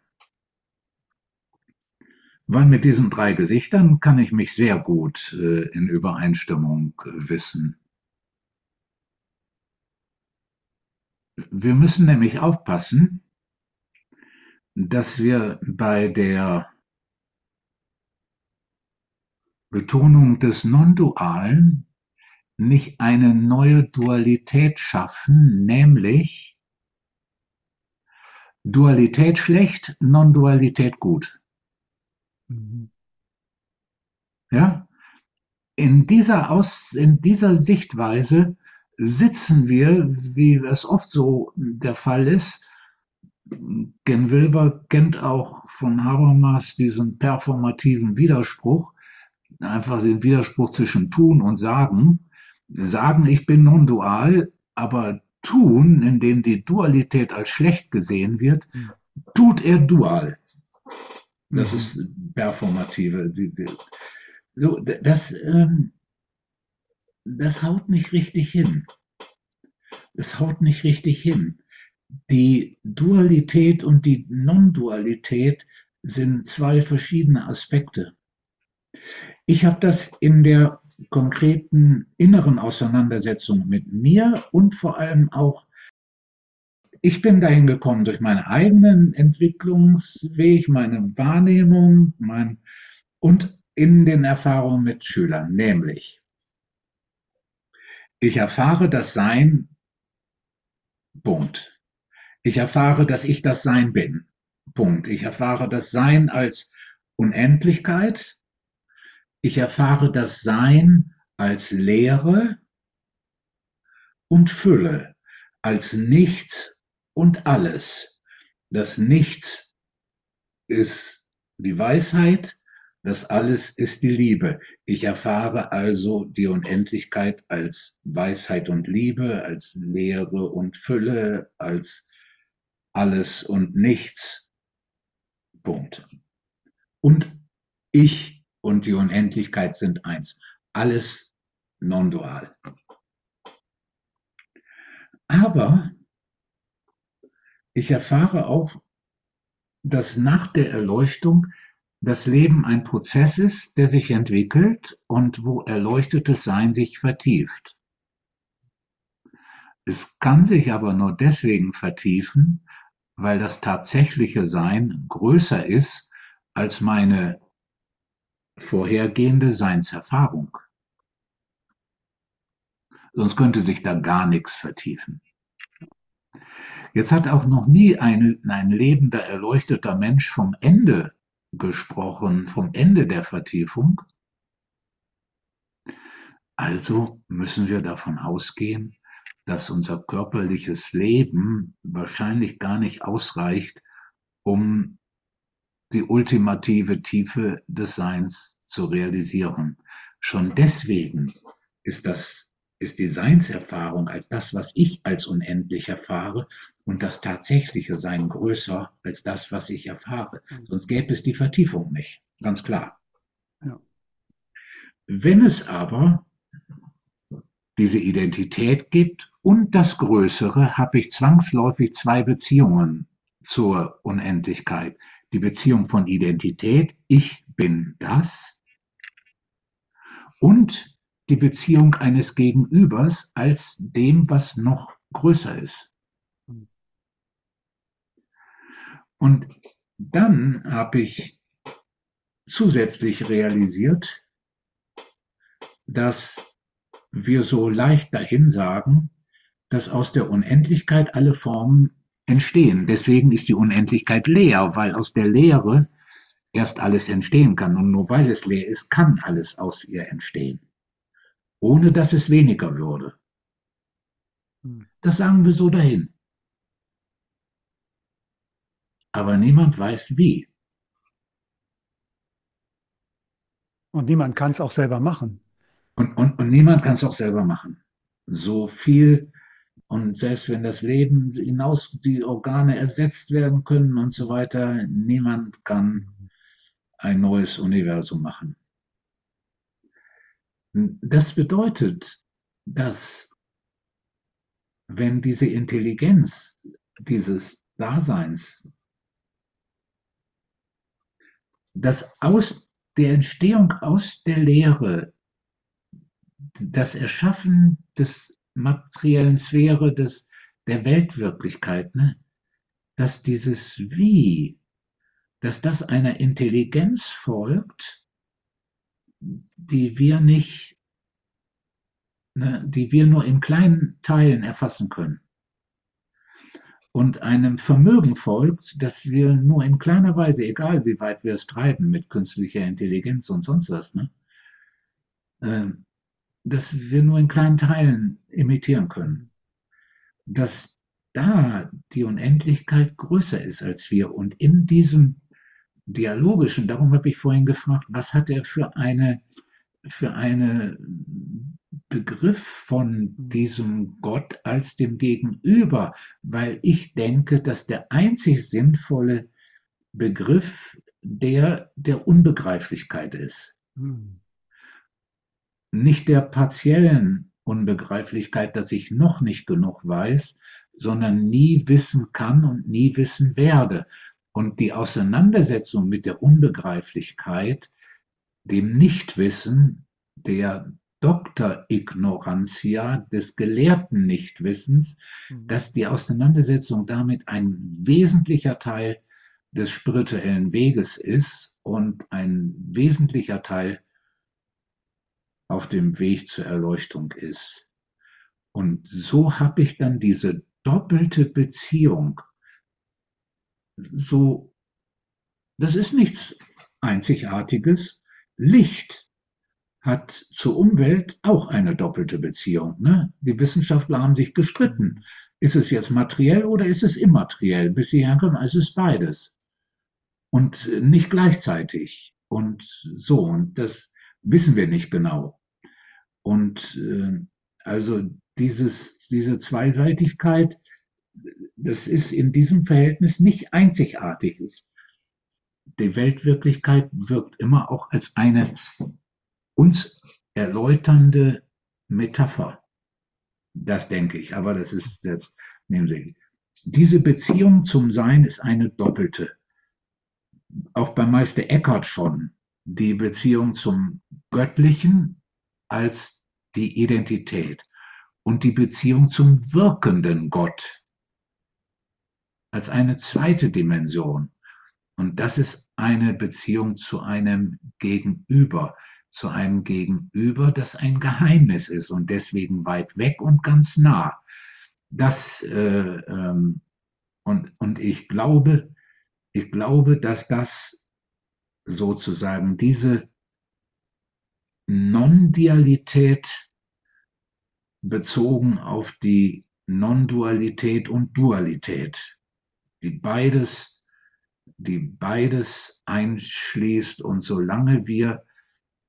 Weil mit diesen drei Gesichtern kann ich mich sehr gut äh, in Übereinstimmung äh, wissen. Wir müssen nämlich aufpassen, dass wir bei der Betonung des Non-Dualen nicht eine neue Dualität schaffen, nämlich Dualität schlecht, Non-Dualität gut. Mhm. Ja? In dieser, Aus, in dieser Sichtweise sitzen wir, wie es oft so der Fall ist, Gen Wilber kennt auch von Habermas diesen performativen Widerspruch, einfach den Widerspruch zwischen tun und sagen. Sagen, ich bin non-dual, aber tun, in dem die Dualität als schlecht gesehen wird, hm. tut er dual. Das mhm. ist performative. So, das, ähm, das haut nicht richtig hin. Das haut nicht richtig hin. Die Dualität und die Non-Dualität sind zwei verschiedene Aspekte. Ich habe das in der konkreten inneren Auseinandersetzung mit mir und vor allem auch, ich bin dahin gekommen durch meinen eigenen Entwicklungsweg, meine Wahrnehmung mein, und in den Erfahrungen mit Schülern, nämlich ich erfahre das Sein, Punkt. Ich erfahre, dass ich das Sein bin. Punkt. Ich erfahre das Sein als Unendlichkeit. Ich erfahre das Sein als Leere und Fülle, als Nichts und alles. Das Nichts ist die Weisheit, das Alles ist die Liebe. Ich erfahre also die Unendlichkeit als Weisheit und Liebe, als Leere und Fülle, als alles und nichts. Punkt. Und ich und die Unendlichkeit sind eins. Alles non-dual. Aber ich erfahre auch, dass nach der Erleuchtung das Leben ein Prozess ist, der sich entwickelt und wo erleuchtetes Sein sich vertieft. Es kann sich aber nur deswegen vertiefen, weil das tatsächliche Sein größer ist als meine vorhergehende Seinserfahrung. Sonst könnte sich da gar nichts vertiefen. Jetzt hat auch noch nie ein, ein lebender, erleuchteter Mensch vom Ende gesprochen, vom Ende der Vertiefung. Also müssen wir davon ausgehen, dass unser körperliches Leben wahrscheinlich gar nicht ausreicht, um die ultimative Tiefe des Seins zu realisieren. Schon deswegen ist das ist die Seinserfahrung als das, was ich als unendlich erfahre und das tatsächliche Sein größer als das, was ich erfahre. Mhm. Sonst gäbe es die Vertiefung nicht, ganz klar. Ja. Wenn es aber diese Identität gibt und das Größere, habe ich zwangsläufig zwei Beziehungen zur Unendlichkeit. Die Beziehung von Identität, ich bin das, und die Beziehung eines Gegenübers als dem, was noch größer ist. Und dann habe ich zusätzlich realisiert, dass wir so leicht dahin sagen, dass aus der Unendlichkeit alle Formen entstehen. Deswegen ist die Unendlichkeit leer, weil aus der Leere erst alles entstehen kann. Und nur weil es leer ist, kann alles aus ihr entstehen ohne dass es weniger würde. Hm. Das sagen wir so dahin. Aber niemand weiß wie.
Und niemand kann es auch selber machen.
Und, und, und niemand kann es auch selber machen. So viel, und selbst wenn das Leben hinaus die Organe ersetzt werden können und so weiter, niemand kann ein neues Universum machen. Das bedeutet, dass wenn diese Intelligenz dieses Daseins, das aus der Entstehung aus der Lehre, das Erschaffen des materiellen Sphäre des, der Weltwirklichkeit, ne, dass dieses Wie, dass das einer Intelligenz folgt, die wir nicht, ne, die wir nur in kleinen Teilen erfassen können. Und einem Vermögen folgt, dass wir nur in kleiner Weise, egal wie weit wir es treiben mit künstlicher Intelligenz und sonst was, ne, äh, dass wir nur in kleinen Teilen imitieren können. Dass da die Unendlichkeit größer ist als wir und in diesem dialogischen, darum habe ich vorhin gefragt, was hat er für eine, für eine Begriff von diesem Gott als dem Gegenüber, weil ich denke, dass der einzig sinnvolle Begriff der der Unbegreiflichkeit ist. Hm. Nicht der partiellen Unbegreiflichkeit, dass ich noch nicht genug weiß, sondern nie wissen kann und nie wissen werde. Und die Auseinandersetzung mit der Unbegreiflichkeit, dem Nichtwissen, der Doktor-Ignorantia, des gelehrten Nichtwissens, mhm. dass die Auseinandersetzung damit ein wesentlicher Teil des spirituellen Weges ist und ein wesentlicher Teil auf dem Weg zur Erleuchtung ist. Und so habe ich dann diese doppelte Beziehung so, das ist nichts Einzigartiges. Licht hat zur Umwelt auch eine doppelte Beziehung. Ne? Die Wissenschaftler haben sich gestritten. Ist es jetzt materiell oder ist es immateriell? Bis sie herkommen, es ist beides. Und nicht gleichzeitig. Und so, und das wissen wir nicht genau. Und äh, also dieses, diese Zweiseitigkeit das ist in diesem Verhältnis nicht einzigartig. Die Weltwirklichkeit wirkt immer auch als eine uns erläuternde Metapher. Das denke ich, aber das ist jetzt, Sie. Diese Beziehung zum Sein ist eine doppelte. Auch bei Meister Eckhart schon. Die Beziehung zum Göttlichen als die Identität und die Beziehung zum wirkenden Gott als eine zweite Dimension. Und das ist eine Beziehung zu einem Gegenüber, zu einem Gegenüber, das ein Geheimnis ist und deswegen weit weg und ganz nah. Das, äh, ähm, und, und ich glaube, ich glaube, dass das sozusagen diese Non-Dialität bezogen auf die Non-Dualität und Dualität, die beides, die beides einschließt. Und solange wir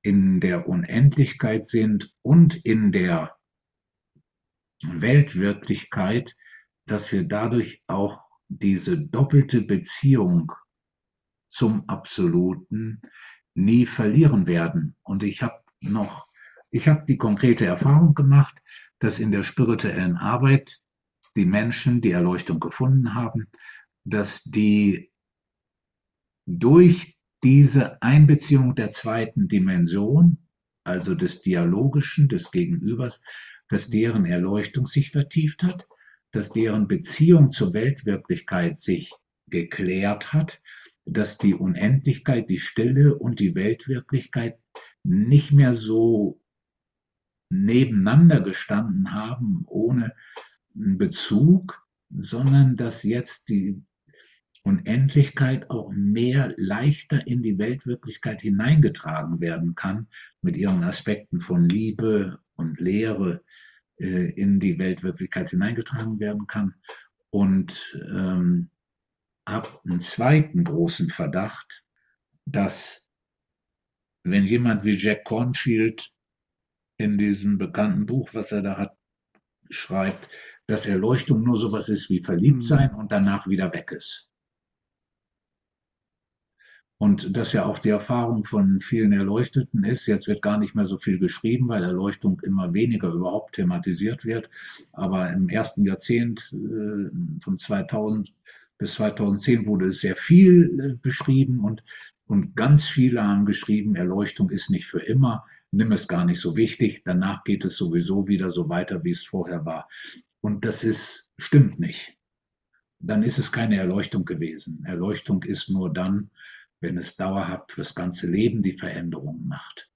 in der Unendlichkeit sind und in der Weltwirklichkeit, dass wir dadurch auch diese doppelte Beziehung zum Absoluten nie verlieren werden. Und ich habe noch, ich habe die konkrete Erfahrung gemacht, dass in der spirituellen Arbeit die Menschen die Erleuchtung gefunden haben, dass die durch diese Einbeziehung der zweiten Dimension, also des Dialogischen, des Gegenübers, dass deren Erleuchtung sich vertieft hat, dass deren Beziehung zur Weltwirklichkeit sich geklärt hat, dass die Unendlichkeit, die Stille und die Weltwirklichkeit nicht mehr so nebeneinander gestanden haben ohne Bezug, sondern dass jetzt die Unendlichkeit auch mehr leichter in die Weltwirklichkeit hineingetragen werden kann mit ihren Aspekten von Liebe und Lehre äh, in die Weltwirklichkeit hineingetragen werden kann. Und ähm, habe einen zweiten großen Verdacht, dass wenn jemand wie Jack Cornfield in diesem bekannten Buch, was er da hat, schreibt, dass Erleuchtung nur sowas ist wie verliebt sein mhm. und danach wieder weg ist. Und das ja auch die Erfahrung von vielen Erleuchteten ist. Jetzt wird gar nicht mehr so viel geschrieben, weil Erleuchtung immer weniger überhaupt thematisiert wird. Aber im ersten Jahrzehnt äh, von 2000 bis 2010 wurde sehr viel äh, beschrieben und, und ganz viele haben geschrieben, Erleuchtung ist nicht für immer, nimm es gar nicht so wichtig, danach geht es sowieso wieder so weiter, wie es vorher war. Und das ist, stimmt nicht. Dann ist es keine Erleuchtung gewesen. Erleuchtung ist nur dann, wenn es dauerhaft fürs ganze Leben die Veränderung macht.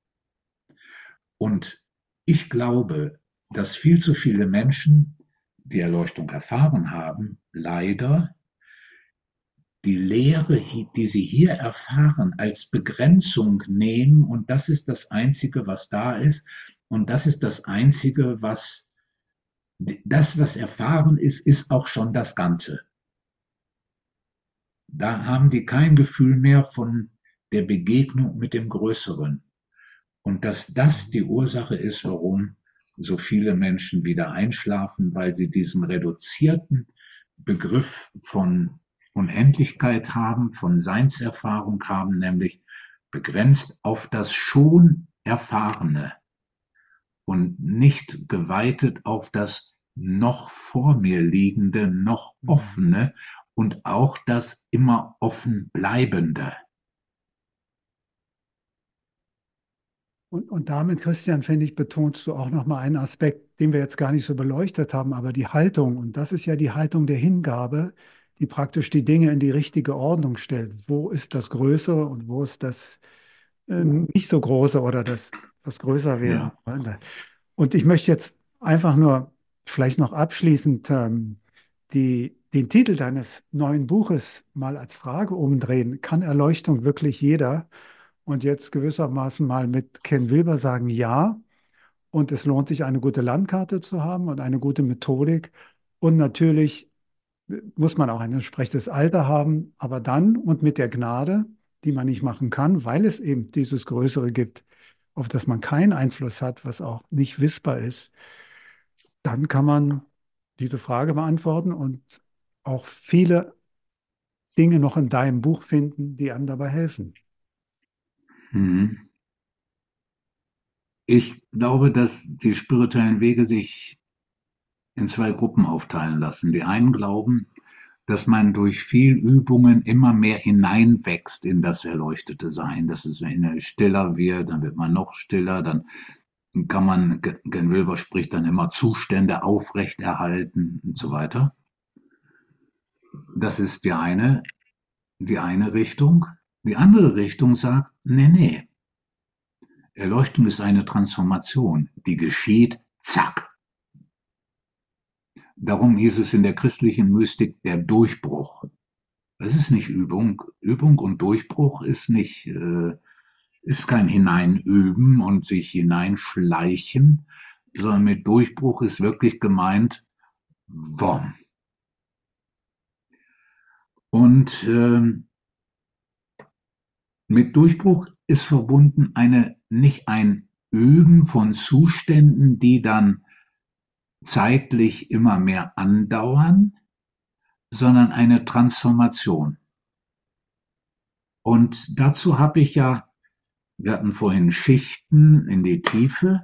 Und ich glaube, dass viel zu viele Menschen, die Erleuchtung erfahren haben, leider die Lehre, die sie hier erfahren, als Begrenzung nehmen und das ist das Einzige, was da ist und das ist das Einzige, was das, was erfahren ist, ist auch schon das Ganze. Da haben die kein Gefühl mehr von der Begegnung mit dem Größeren. Und dass das die Ursache ist, warum so viele Menschen wieder einschlafen, weil sie diesen reduzierten Begriff von Unendlichkeit haben, von Seinserfahrung haben, nämlich begrenzt auf das schon Erfahrene und nicht geweitet auf das noch vor mir liegende, noch mhm. offene und auch das immer offen bleibende.
Und, und damit, Christian, finde ich, betonst du auch nochmal einen Aspekt, den wir jetzt gar nicht so beleuchtet haben, aber die Haltung. Und das ist ja die Haltung der Hingabe, die praktisch die Dinge in die richtige Ordnung stellt. Wo ist das Größere und wo ist das äh, nicht so Große oder das, was größer wäre? Ja. Und ich möchte jetzt einfach nur vielleicht noch abschließend ähm, die den Titel deines neuen Buches mal als Frage umdrehen, kann Erleuchtung wirklich jeder? Und jetzt gewissermaßen mal mit Ken Wilber sagen, ja. Und es lohnt sich, eine gute Landkarte zu haben und eine gute Methodik. Und natürlich muss man auch ein entsprechendes Alter haben, aber dann und mit der Gnade, die man nicht machen kann, weil es eben dieses Größere gibt, auf das man keinen Einfluss hat, was auch nicht wissbar ist, dann kann man diese Frage beantworten und auch viele Dinge noch in deinem Buch finden, die einem dabei helfen.
Mhm. Ich glaube, dass die spirituellen Wege sich in zwei Gruppen aufteilen lassen. Die einen glauben, dass man durch viel Übungen immer mehr hineinwächst in das erleuchtete Sein, dass es stiller wird, dann wird man noch stiller, dann kann man, Gen Wilber spricht dann immer Zustände aufrechterhalten und so weiter. Das ist die eine, die eine Richtung. Die andere Richtung sagt, nee, nee. Erleuchtung ist eine Transformation, die geschieht, zack. Darum hieß es in der christlichen Mystik der Durchbruch. Das ist nicht Übung. Übung und Durchbruch ist nicht, äh, ist kein Hineinüben und sich hineinschleichen, sondern mit Durchbruch ist wirklich gemeint, Wom. Und äh, mit Durchbruch ist verbunden eine, nicht ein Üben von Zuständen, die dann zeitlich immer mehr andauern, sondern eine Transformation. Und dazu habe ich ja, wir hatten vorhin Schichten in die Tiefe,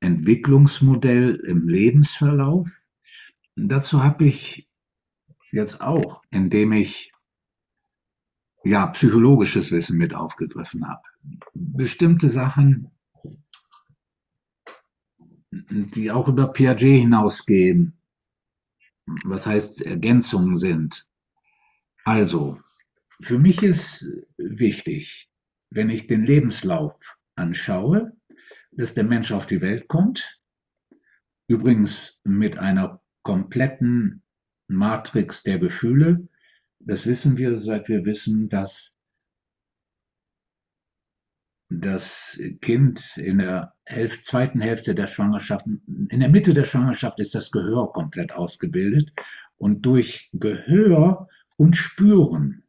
Entwicklungsmodell im Lebensverlauf. Dazu habe ich jetzt auch, indem ich ja psychologisches Wissen mit aufgegriffen habe, bestimmte Sachen, die auch über Piaget hinausgehen, was heißt Ergänzungen sind. Also, für mich ist wichtig, wenn ich den Lebenslauf anschaue, dass der Mensch auf die Welt kommt, übrigens mit einer kompletten Matrix der Gefühle. Das wissen wir, seit wir wissen, dass das Kind in der Hälfte, zweiten Hälfte der Schwangerschaft, in der Mitte der Schwangerschaft ist das Gehör komplett ausgebildet und durch Gehör und Spüren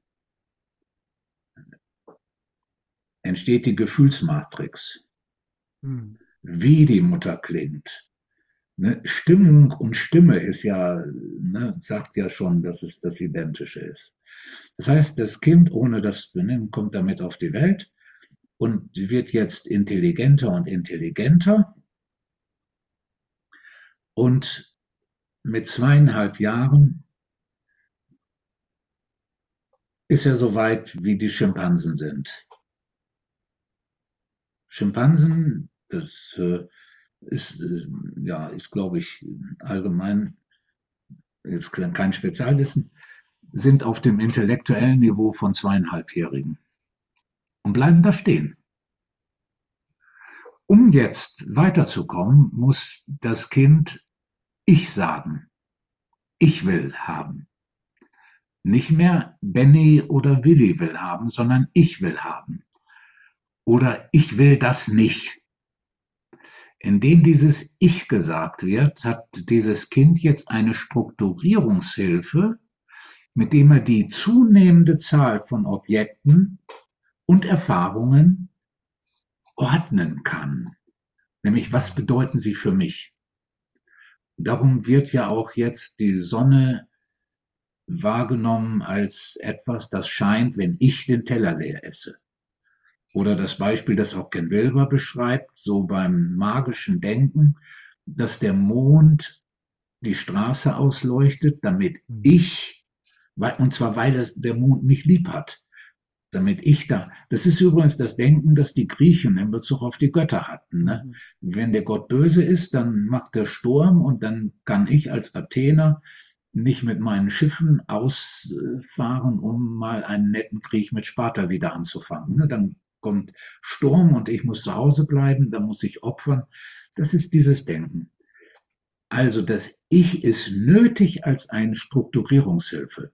entsteht die Gefühlsmatrix, hm. wie die Mutter klingt. Ne? Stimmung und Stimme ist ja, ne, sagt ja schon, dass es das Identische ist. Das heißt, das Kind ohne das Benennen kommt damit auf die Welt und wird jetzt intelligenter und intelligenter. Und mit zweieinhalb Jahren ist er so weit, wie die Schimpansen sind. Schimpansen, das äh, ist, äh, ja, ist glaube ich, allgemein jetzt kein Spezialwissen, sind auf dem intellektuellen Niveau von zweieinhalbjährigen und bleiben da stehen. Um jetzt weiterzukommen, muss das Kind ich sagen. Ich will haben. Nicht mehr Benny oder Willi will haben, sondern ich will haben oder ich will das nicht. Indem dieses Ich gesagt wird, hat dieses Kind jetzt eine Strukturierungshilfe, mit dem er die zunehmende Zahl von Objekten und Erfahrungen ordnen kann. Nämlich, was bedeuten sie für mich? Darum wird ja auch jetzt die Sonne wahrgenommen als etwas, das scheint, wenn ich den Teller leer esse. Oder das Beispiel, das auch Ken Wilber beschreibt, so beim magischen Denken, dass der Mond die Straße ausleuchtet, damit mhm. ich, und zwar weil der Mond mich lieb hat, damit ich da. Das ist übrigens das Denken, das die Griechen in Bezug auf die Götter hatten. Ne? Mhm. Wenn der Gott böse ist, dann macht er Sturm und dann kann ich als Athener nicht mit meinen Schiffen ausfahren, um mal einen netten Krieg mit Sparta wieder anzufangen. Ne? Dann kommt Sturm und ich muss zu Hause bleiben, da muss ich opfern. Das ist dieses Denken. Also das Ich ist nötig als eine Strukturierungshilfe.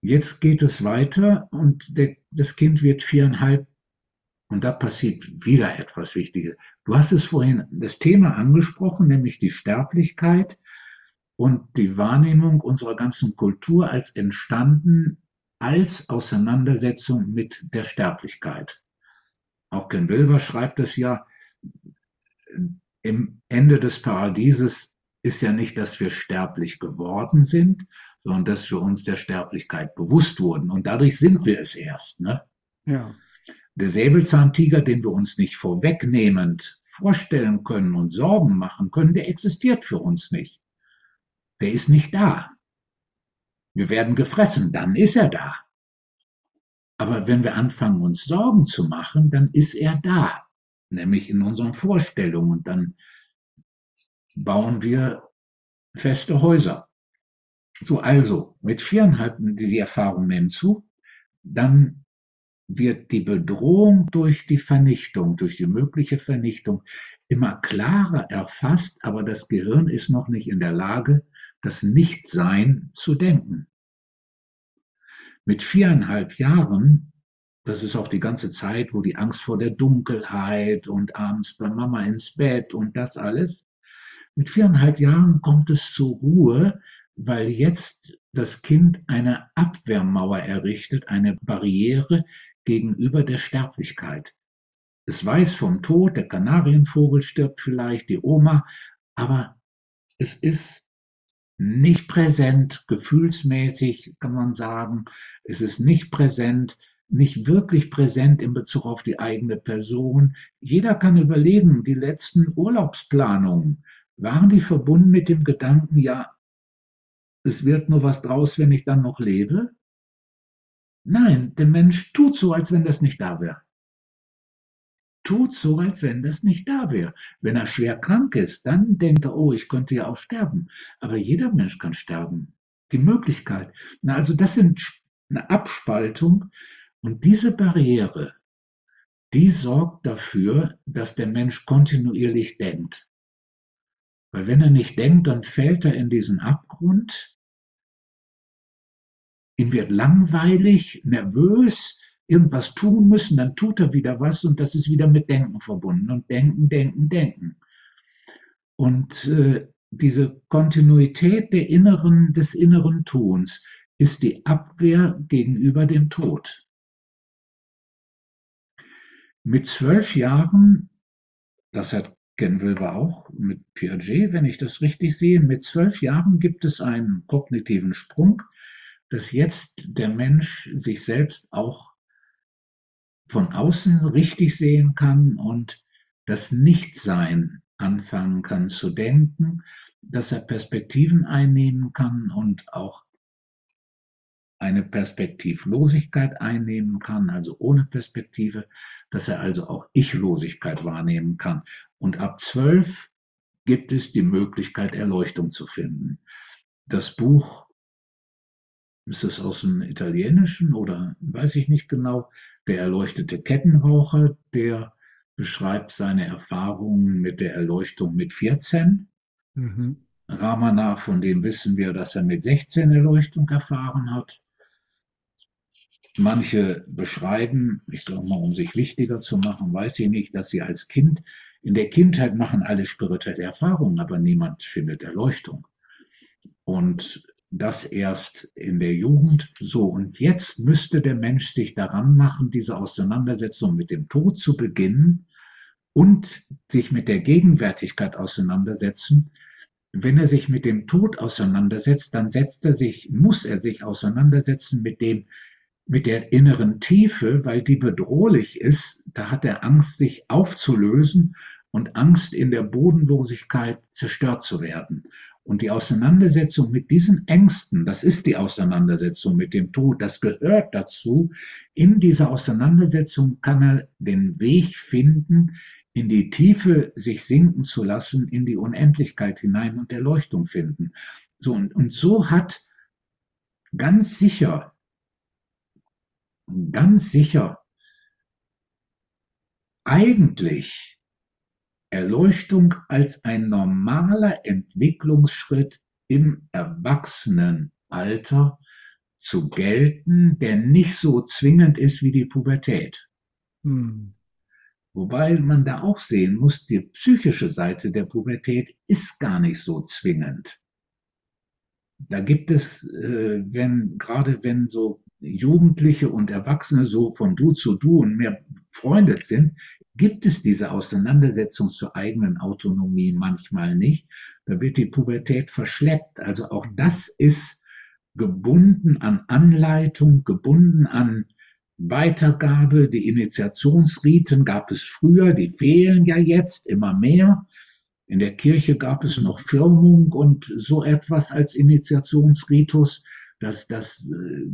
Jetzt geht es weiter und der, das Kind wird viereinhalb und da passiert wieder etwas Wichtiges. Du hast es vorhin das Thema angesprochen, nämlich die Sterblichkeit und die Wahrnehmung unserer ganzen Kultur als entstanden als Auseinandersetzung mit der Sterblichkeit. Auch Ken Wilber schreibt es ja, im Ende des Paradieses ist ja nicht, dass wir sterblich geworden sind, sondern dass wir uns der Sterblichkeit bewusst wurden. Und dadurch sind wir es erst. Ne? Ja. Der Säbelzahntiger, den wir uns nicht vorwegnehmend vorstellen können und Sorgen machen können, der existiert für uns nicht. Der ist nicht da. Wir werden gefressen, dann ist er da. Aber wenn wir anfangen, uns Sorgen zu machen, dann ist er da, nämlich in unseren Vorstellungen. Und dann bauen wir feste Häuser. So, also, mit viereinhalb, die Erfahrung nehmen zu, dann wird die Bedrohung durch die Vernichtung, durch die mögliche Vernichtung immer klarer erfasst, aber das Gehirn ist noch nicht in der Lage, das Nichtsein zu denken. Mit viereinhalb Jahren das ist auch die ganze Zeit, wo die Angst vor der Dunkelheit und abends bei Mama ins Bett und das alles. Mit viereinhalb Jahren kommt es zur Ruhe, weil jetzt das Kind eine Abwehrmauer errichtet, eine Barriere gegenüber der Sterblichkeit. Es weiß vom Tod, der Kanarienvogel stirbt vielleicht, die Oma, aber es ist nicht präsent, gefühlsmäßig kann man sagen. Es ist nicht präsent, nicht wirklich präsent in Bezug auf die eigene Person. Jeder kann überlegen, die letzten Urlaubsplanungen, waren die verbunden mit dem Gedanken, ja, es wird nur was draus, wenn ich dann noch lebe? Nein, der Mensch tut so, als wenn das nicht da wäre. Tut so, als wenn das nicht da wäre. Wenn er schwer krank ist, dann denkt er, oh, ich könnte ja auch sterben. Aber jeder Mensch kann sterben. Die Möglichkeit. Na, also das sind eine Abspaltung. Und diese Barriere, die sorgt dafür, dass der Mensch kontinuierlich denkt. Weil wenn er nicht denkt, dann fällt er in diesen Abgrund. Ihm wird langweilig, nervös, irgendwas tun müssen, dann tut er wieder was und das ist wieder mit Denken verbunden. Und Denken, Denken, Denken. Und äh, diese Kontinuität der inneren, des inneren Tuns ist die Abwehr gegenüber dem Tod. Mit zwölf Jahren, das hat Ken Wilber auch mit Piaget, wenn ich das richtig sehe. Mit zwölf Jahren gibt es einen kognitiven Sprung, dass jetzt der Mensch sich selbst auch von außen richtig sehen kann und das Nichtsein anfangen kann zu denken, dass er Perspektiven einnehmen kann und auch eine Perspektivlosigkeit einnehmen kann, also ohne Perspektive, dass er also auch Ichlosigkeit wahrnehmen kann. Und ab zwölf gibt es die Möglichkeit, Erleuchtung zu finden. Das Buch, ist es aus dem Italienischen oder weiß ich nicht genau, der erleuchtete Kettenraucher, der beschreibt seine Erfahrungen mit der Erleuchtung mit 14. Mhm. Ramana, von dem wissen wir, dass er mit 16 Erleuchtung erfahren hat. Manche beschreiben, ich sage mal, um sich wichtiger zu machen, weiß ich nicht, dass sie als Kind, in der Kindheit machen alle spirituelle Erfahrungen, aber niemand findet Erleuchtung. Und das erst in der Jugend. So, und jetzt müsste der Mensch sich daran machen, diese Auseinandersetzung mit dem Tod zu beginnen und sich mit der Gegenwärtigkeit auseinandersetzen. Wenn er sich mit dem Tod auseinandersetzt, dann setzt er sich, muss er sich auseinandersetzen mit dem, mit der inneren Tiefe, weil die bedrohlich ist, da hat er Angst, sich aufzulösen und Angst, in der Bodenlosigkeit zerstört zu werden. Und die Auseinandersetzung mit diesen Ängsten, das ist die Auseinandersetzung mit dem Tod, das gehört dazu. In dieser Auseinandersetzung kann er den Weg finden, in die Tiefe sich sinken zu lassen, in die Unendlichkeit hinein und Erleuchtung finden. So, und, und so hat ganz sicher ganz sicher eigentlich Erleuchtung als ein normaler Entwicklungsschritt im Erwachsenenalter zu gelten, der nicht so zwingend ist wie die Pubertät. Hm. Wobei man da auch sehen muss, die psychische Seite der Pubertät ist gar nicht so zwingend. Da gibt es, äh, wenn, gerade wenn so Jugendliche und Erwachsene so von du zu du und mehr befreundet sind, gibt es diese Auseinandersetzung zur eigenen Autonomie manchmal nicht. Da wird die Pubertät verschleppt. Also auch das ist gebunden an Anleitung, gebunden an Weitergabe. Die Initiationsriten gab es früher, die fehlen ja jetzt immer mehr. In der Kirche gab es noch Firmung und so etwas als Initiationsritus das, das äh,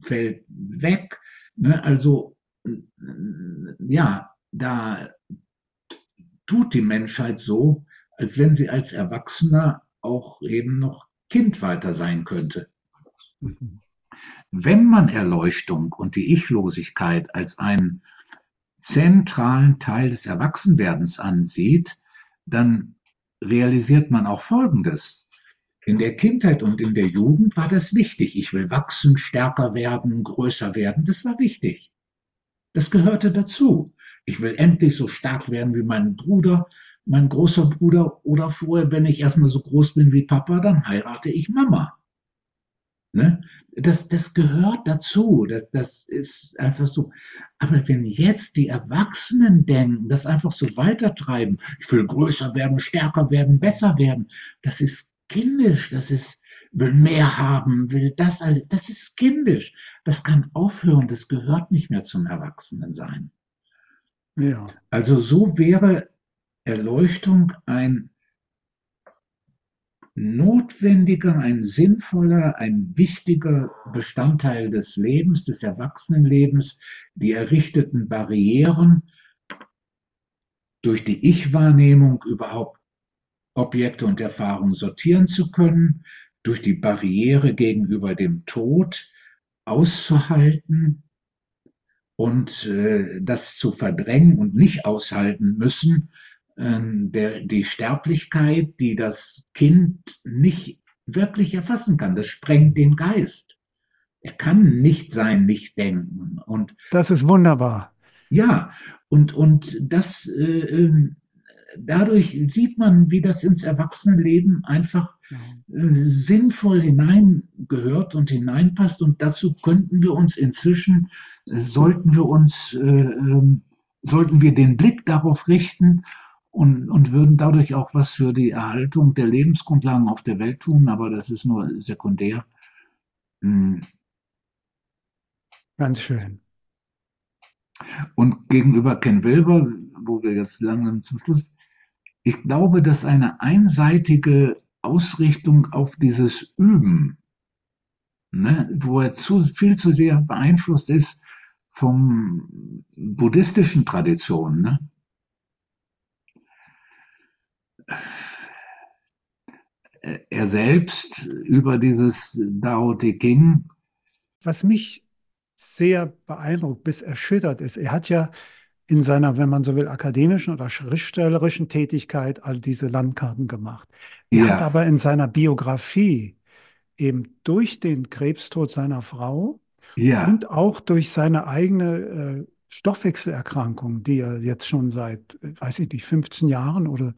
fällt weg. Ne? Also ja, da tut die Menschheit so, als wenn sie als Erwachsener auch eben noch Kind weiter sein könnte. Wenn man Erleuchtung und die Ichlosigkeit als einen zentralen Teil des Erwachsenwerdens ansieht, dann realisiert man auch Folgendes. In der Kindheit und in der Jugend war das wichtig. Ich will wachsen, stärker werden, größer werden. Das war wichtig. Das gehörte dazu. Ich will endlich so stark werden wie mein Bruder, mein großer Bruder oder vorher, wenn ich erstmal so groß bin wie Papa, dann heirate ich Mama. Ne? Das, das gehört dazu, das, das ist einfach so. Aber wenn jetzt die Erwachsenen denken, das einfach so weitertreiben, ich will größer werden, stärker werden, besser werden, das ist kindisch, das ist, will mehr haben, will das, das ist kindisch. Das kann aufhören, das gehört nicht mehr zum Erwachsenensein. Ja. Also so wäre Erleuchtung ein notwendiger, ein sinnvoller, ein wichtiger Bestandteil des Lebens, des Erwachsenenlebens, die errichteten Barrieren durch die Ich-Wahrnehmung überhaupt Objekte und Erfahrungen sortieren zu können, durch die Barriere gegenüber dem Tod auszuhalten und äh, das zu verdrängen und nicht aushalten müssen, ähm, der, die Sterblichkeit, die das Kind nicht wirklich erfassen kann. Das sprengt den Geist. Er kann nicht sein, nicht denken. Und
das ist wunderbar.
Ja, und, und das, äh, ähm, dadurch sieht man, wie das ins Erwachsenenleben einfach äh, sinnvoll hineingehört und hineinpasst. Und dazu könnten wir uns inzwischen, äh, sollten wir uns, äh, ähm, sollten wir den Blick darauf richten und, und würden dadurch auch was für die Erhaltung der Lebensgrundlagen auf der Welt tun, aber das ist nur sekundär. Hm.
Ganz schön.
Und gegenüber Ken Wilber, wo wir jetzt langsam zum Schluss, ich glaube, dass eine einseitige Ausrichtung auf dieses Üben, ne, wo er zu, viel zu sehr beeinflusst ist vom buddhistischen Traditionen, ne, er selbst über dieses Dao Te King.
Was mich sehr beeindruckt bis erschüttert ist, er hat ja in seiner, wenn man so will, akademischen oder schriftstellerischen Tätigkeit all diese Landkarten gemacht. Er ja. hat aber in seiner Biografie eben durch den Krebstod seiner Frau ja. und auch durch seine eigene äh, Stoffwechselerkrankung, die er jetzt schon seit, weiß ich nicht, 15 Jahren oder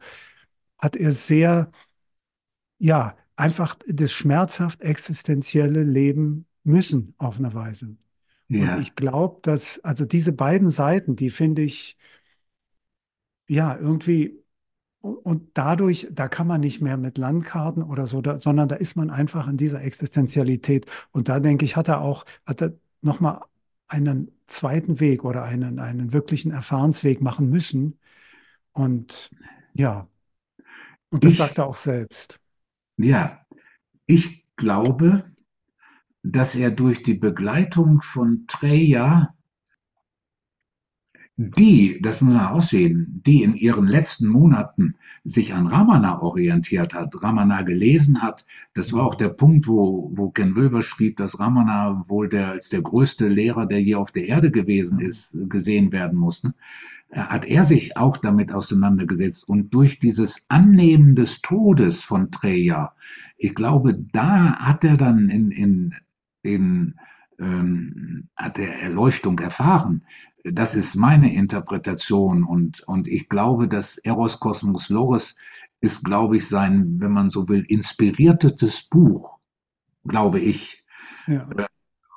hat er sehr, ja, einfach das schmerzhaft existenzielle Leben müssen auf eine Weise. Ja. Und ich glaube, dass, also diese beiden Seiten, die finde ich, ja, irgendwie, und dadurch, da kann man nicht mehr mit Landkarten oder so, da, sondern da ist man einfach in dieser Existenzialität. Und da denke ich, hat er auch, hat er nochmal einen zweiten Weg oder einen, einen wirklichen Erfahrensweg machen müssen. Und ja, und das ich, sagt er auch selbst.
Ja, ich glaube, dass er durch die Begleitung von Treya, die, das muss man aussehen, die in ihren letzten Monaten sich an Ramana orientiert hat, Ramana gelesen hat. Das war auch der Punkt, wo, wo Ken Wilber schrieb, dass Ramana wohl der, als der größte Lehrer, der je auf der Erde gewesen ist, gesehen werden muss. Ne? hat er sich auch damit auseinandergesetzt und durch dieses Annehmen des Todes von Treja, ich glaube, da hat er dann in, in, in ähm, hat er Erleuchtung erfahren. Das ist meine Interpretation und, und ich glaube, dass Eros Kosmos Logos ist, glaube ich, sein, wenn man so will, inspiriertes Buch, glaube ich. Ja. Äh,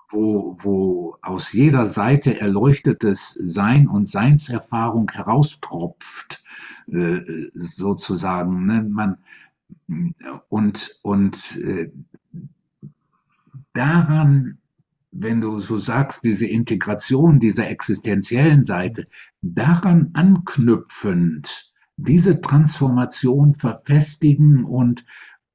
wo, wo aus jeder Seite erleuchtetes Sein und Seinserfahrung heraustropft, äh, sozusagen. Ne? Man, und und äh, daran, wenn du so sagst, diese Integration dieser existenziellen Seite, daran anknüpfend, diese Transformation verfestigen und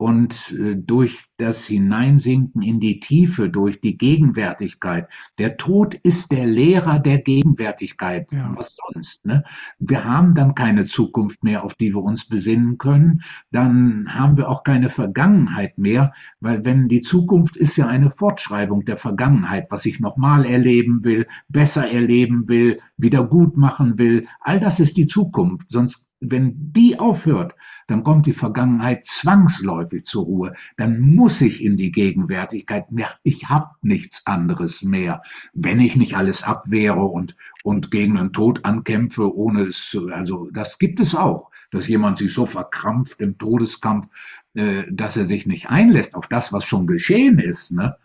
und äh, durch das Hineinsinken in die Tiefe, durch die Gegenwärtigkeit. Der Tod ist der Lehrer der Gegenwärtigkeit. Ja. Was sonst? Ne? Wir haben dann keine Zukunft mehr, auf die wir uns besinnen können. Dann haben wir auch keine Vergangenheit mehr, weil wenn die Zukunft ist ja eine Fortschreibung der Vergangenheit, was ich nochmal erleben will, besser erleben will, wieder gut machen will. All das ist die Zukunft. Sonst wenn die aufhört, dann kommt die Vergangenheit zwangsläufig zur Ruhe. Dann muss ich in die Gegenwärtigkeit. Ich habe nichts anderes mehr. Wenn ich nicht alles abwehre und, und gegen den Tod ankämpfe, ohne es zu, also das gibt es auch, dass jemand sich so verkrampft im Todeskampf, äh, dass er sich nicht einlässt auf das, was schon geschehen ist. Ne?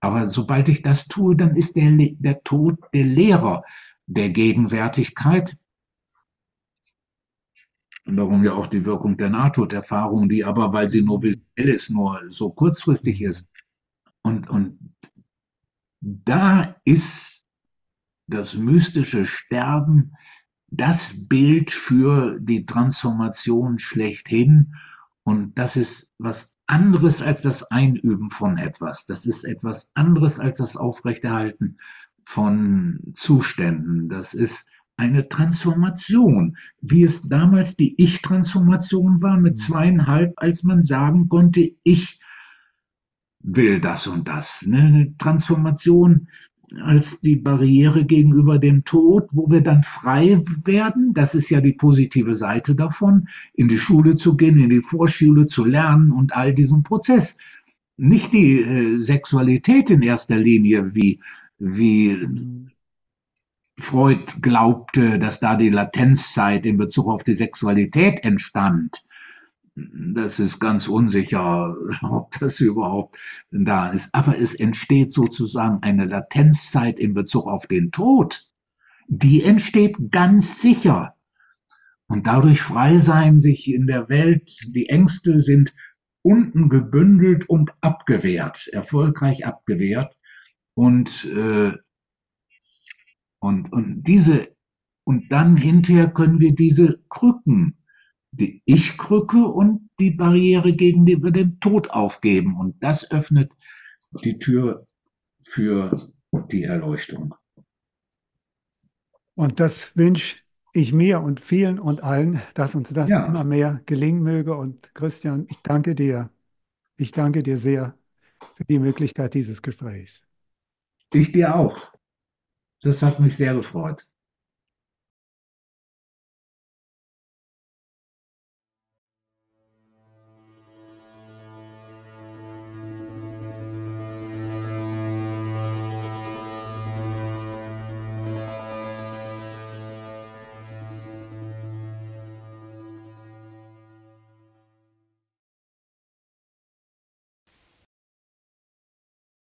Aber sobald ich das tue, dann ist der, der Tod der Lehrer der Gegenwärtigkeit darum ja auch die Wirkung der Nahtoderfahrung, die aber, weil sie nur visuell ist, nur so kurzfristig ist. Und, und da ist das mystische Sterben das Bild für die Transformation schlechthin. Und das ist was anderes als das Einüben von etwas. Das ist etwas anderes als das Aufrechterhalten von Zuständen. Das ist eine Transformation, wie es damals die Ich-Transformation war mit mhm. zweieinhalb, als man sagen konnte, ich will das und das. Ne? Eine Transformation als die Barriere gegenüber dem Tod, wo wir dann frei werden. Das ist ja die positive Seite davon, in die Schule zu gehen, in die Vorschule zu lernen und all diesen Prozess. Nicht die äh, Sexualität in erster Linie, wie, wie mhm. Freud glaubte, dass da die Latenzzeit in Bezug auf die Sexualität entstand. Das ist ganz unsicher, ob das überhaupt da ist. Aber es entsteht sozusagen eine Latenzzeit in Bezug auf den Tod. Die entsteht ganz sicher. Und dadurch frei sein, sich in der Welt, die Ängste sind unten gebündelt und abgewehrt, erfolgreich abgewehrt. Und äh, und, und diese, und dann hinterher können wir diese Krücken, die Ich-Krücke und die Barriere gegen den Tod aufgeben. Und das öffnet die Tür für die Erleuchtung.
Und das wünsche ich mir und vielen und allen, dass uns das ja. immer mehr gelingen möge. Und Christian, ich danke dir. Ich danke dir sehr für die Möglichkeit dieses Gesprächs.
Ich dir auch. Das hat mich sehr gefreut.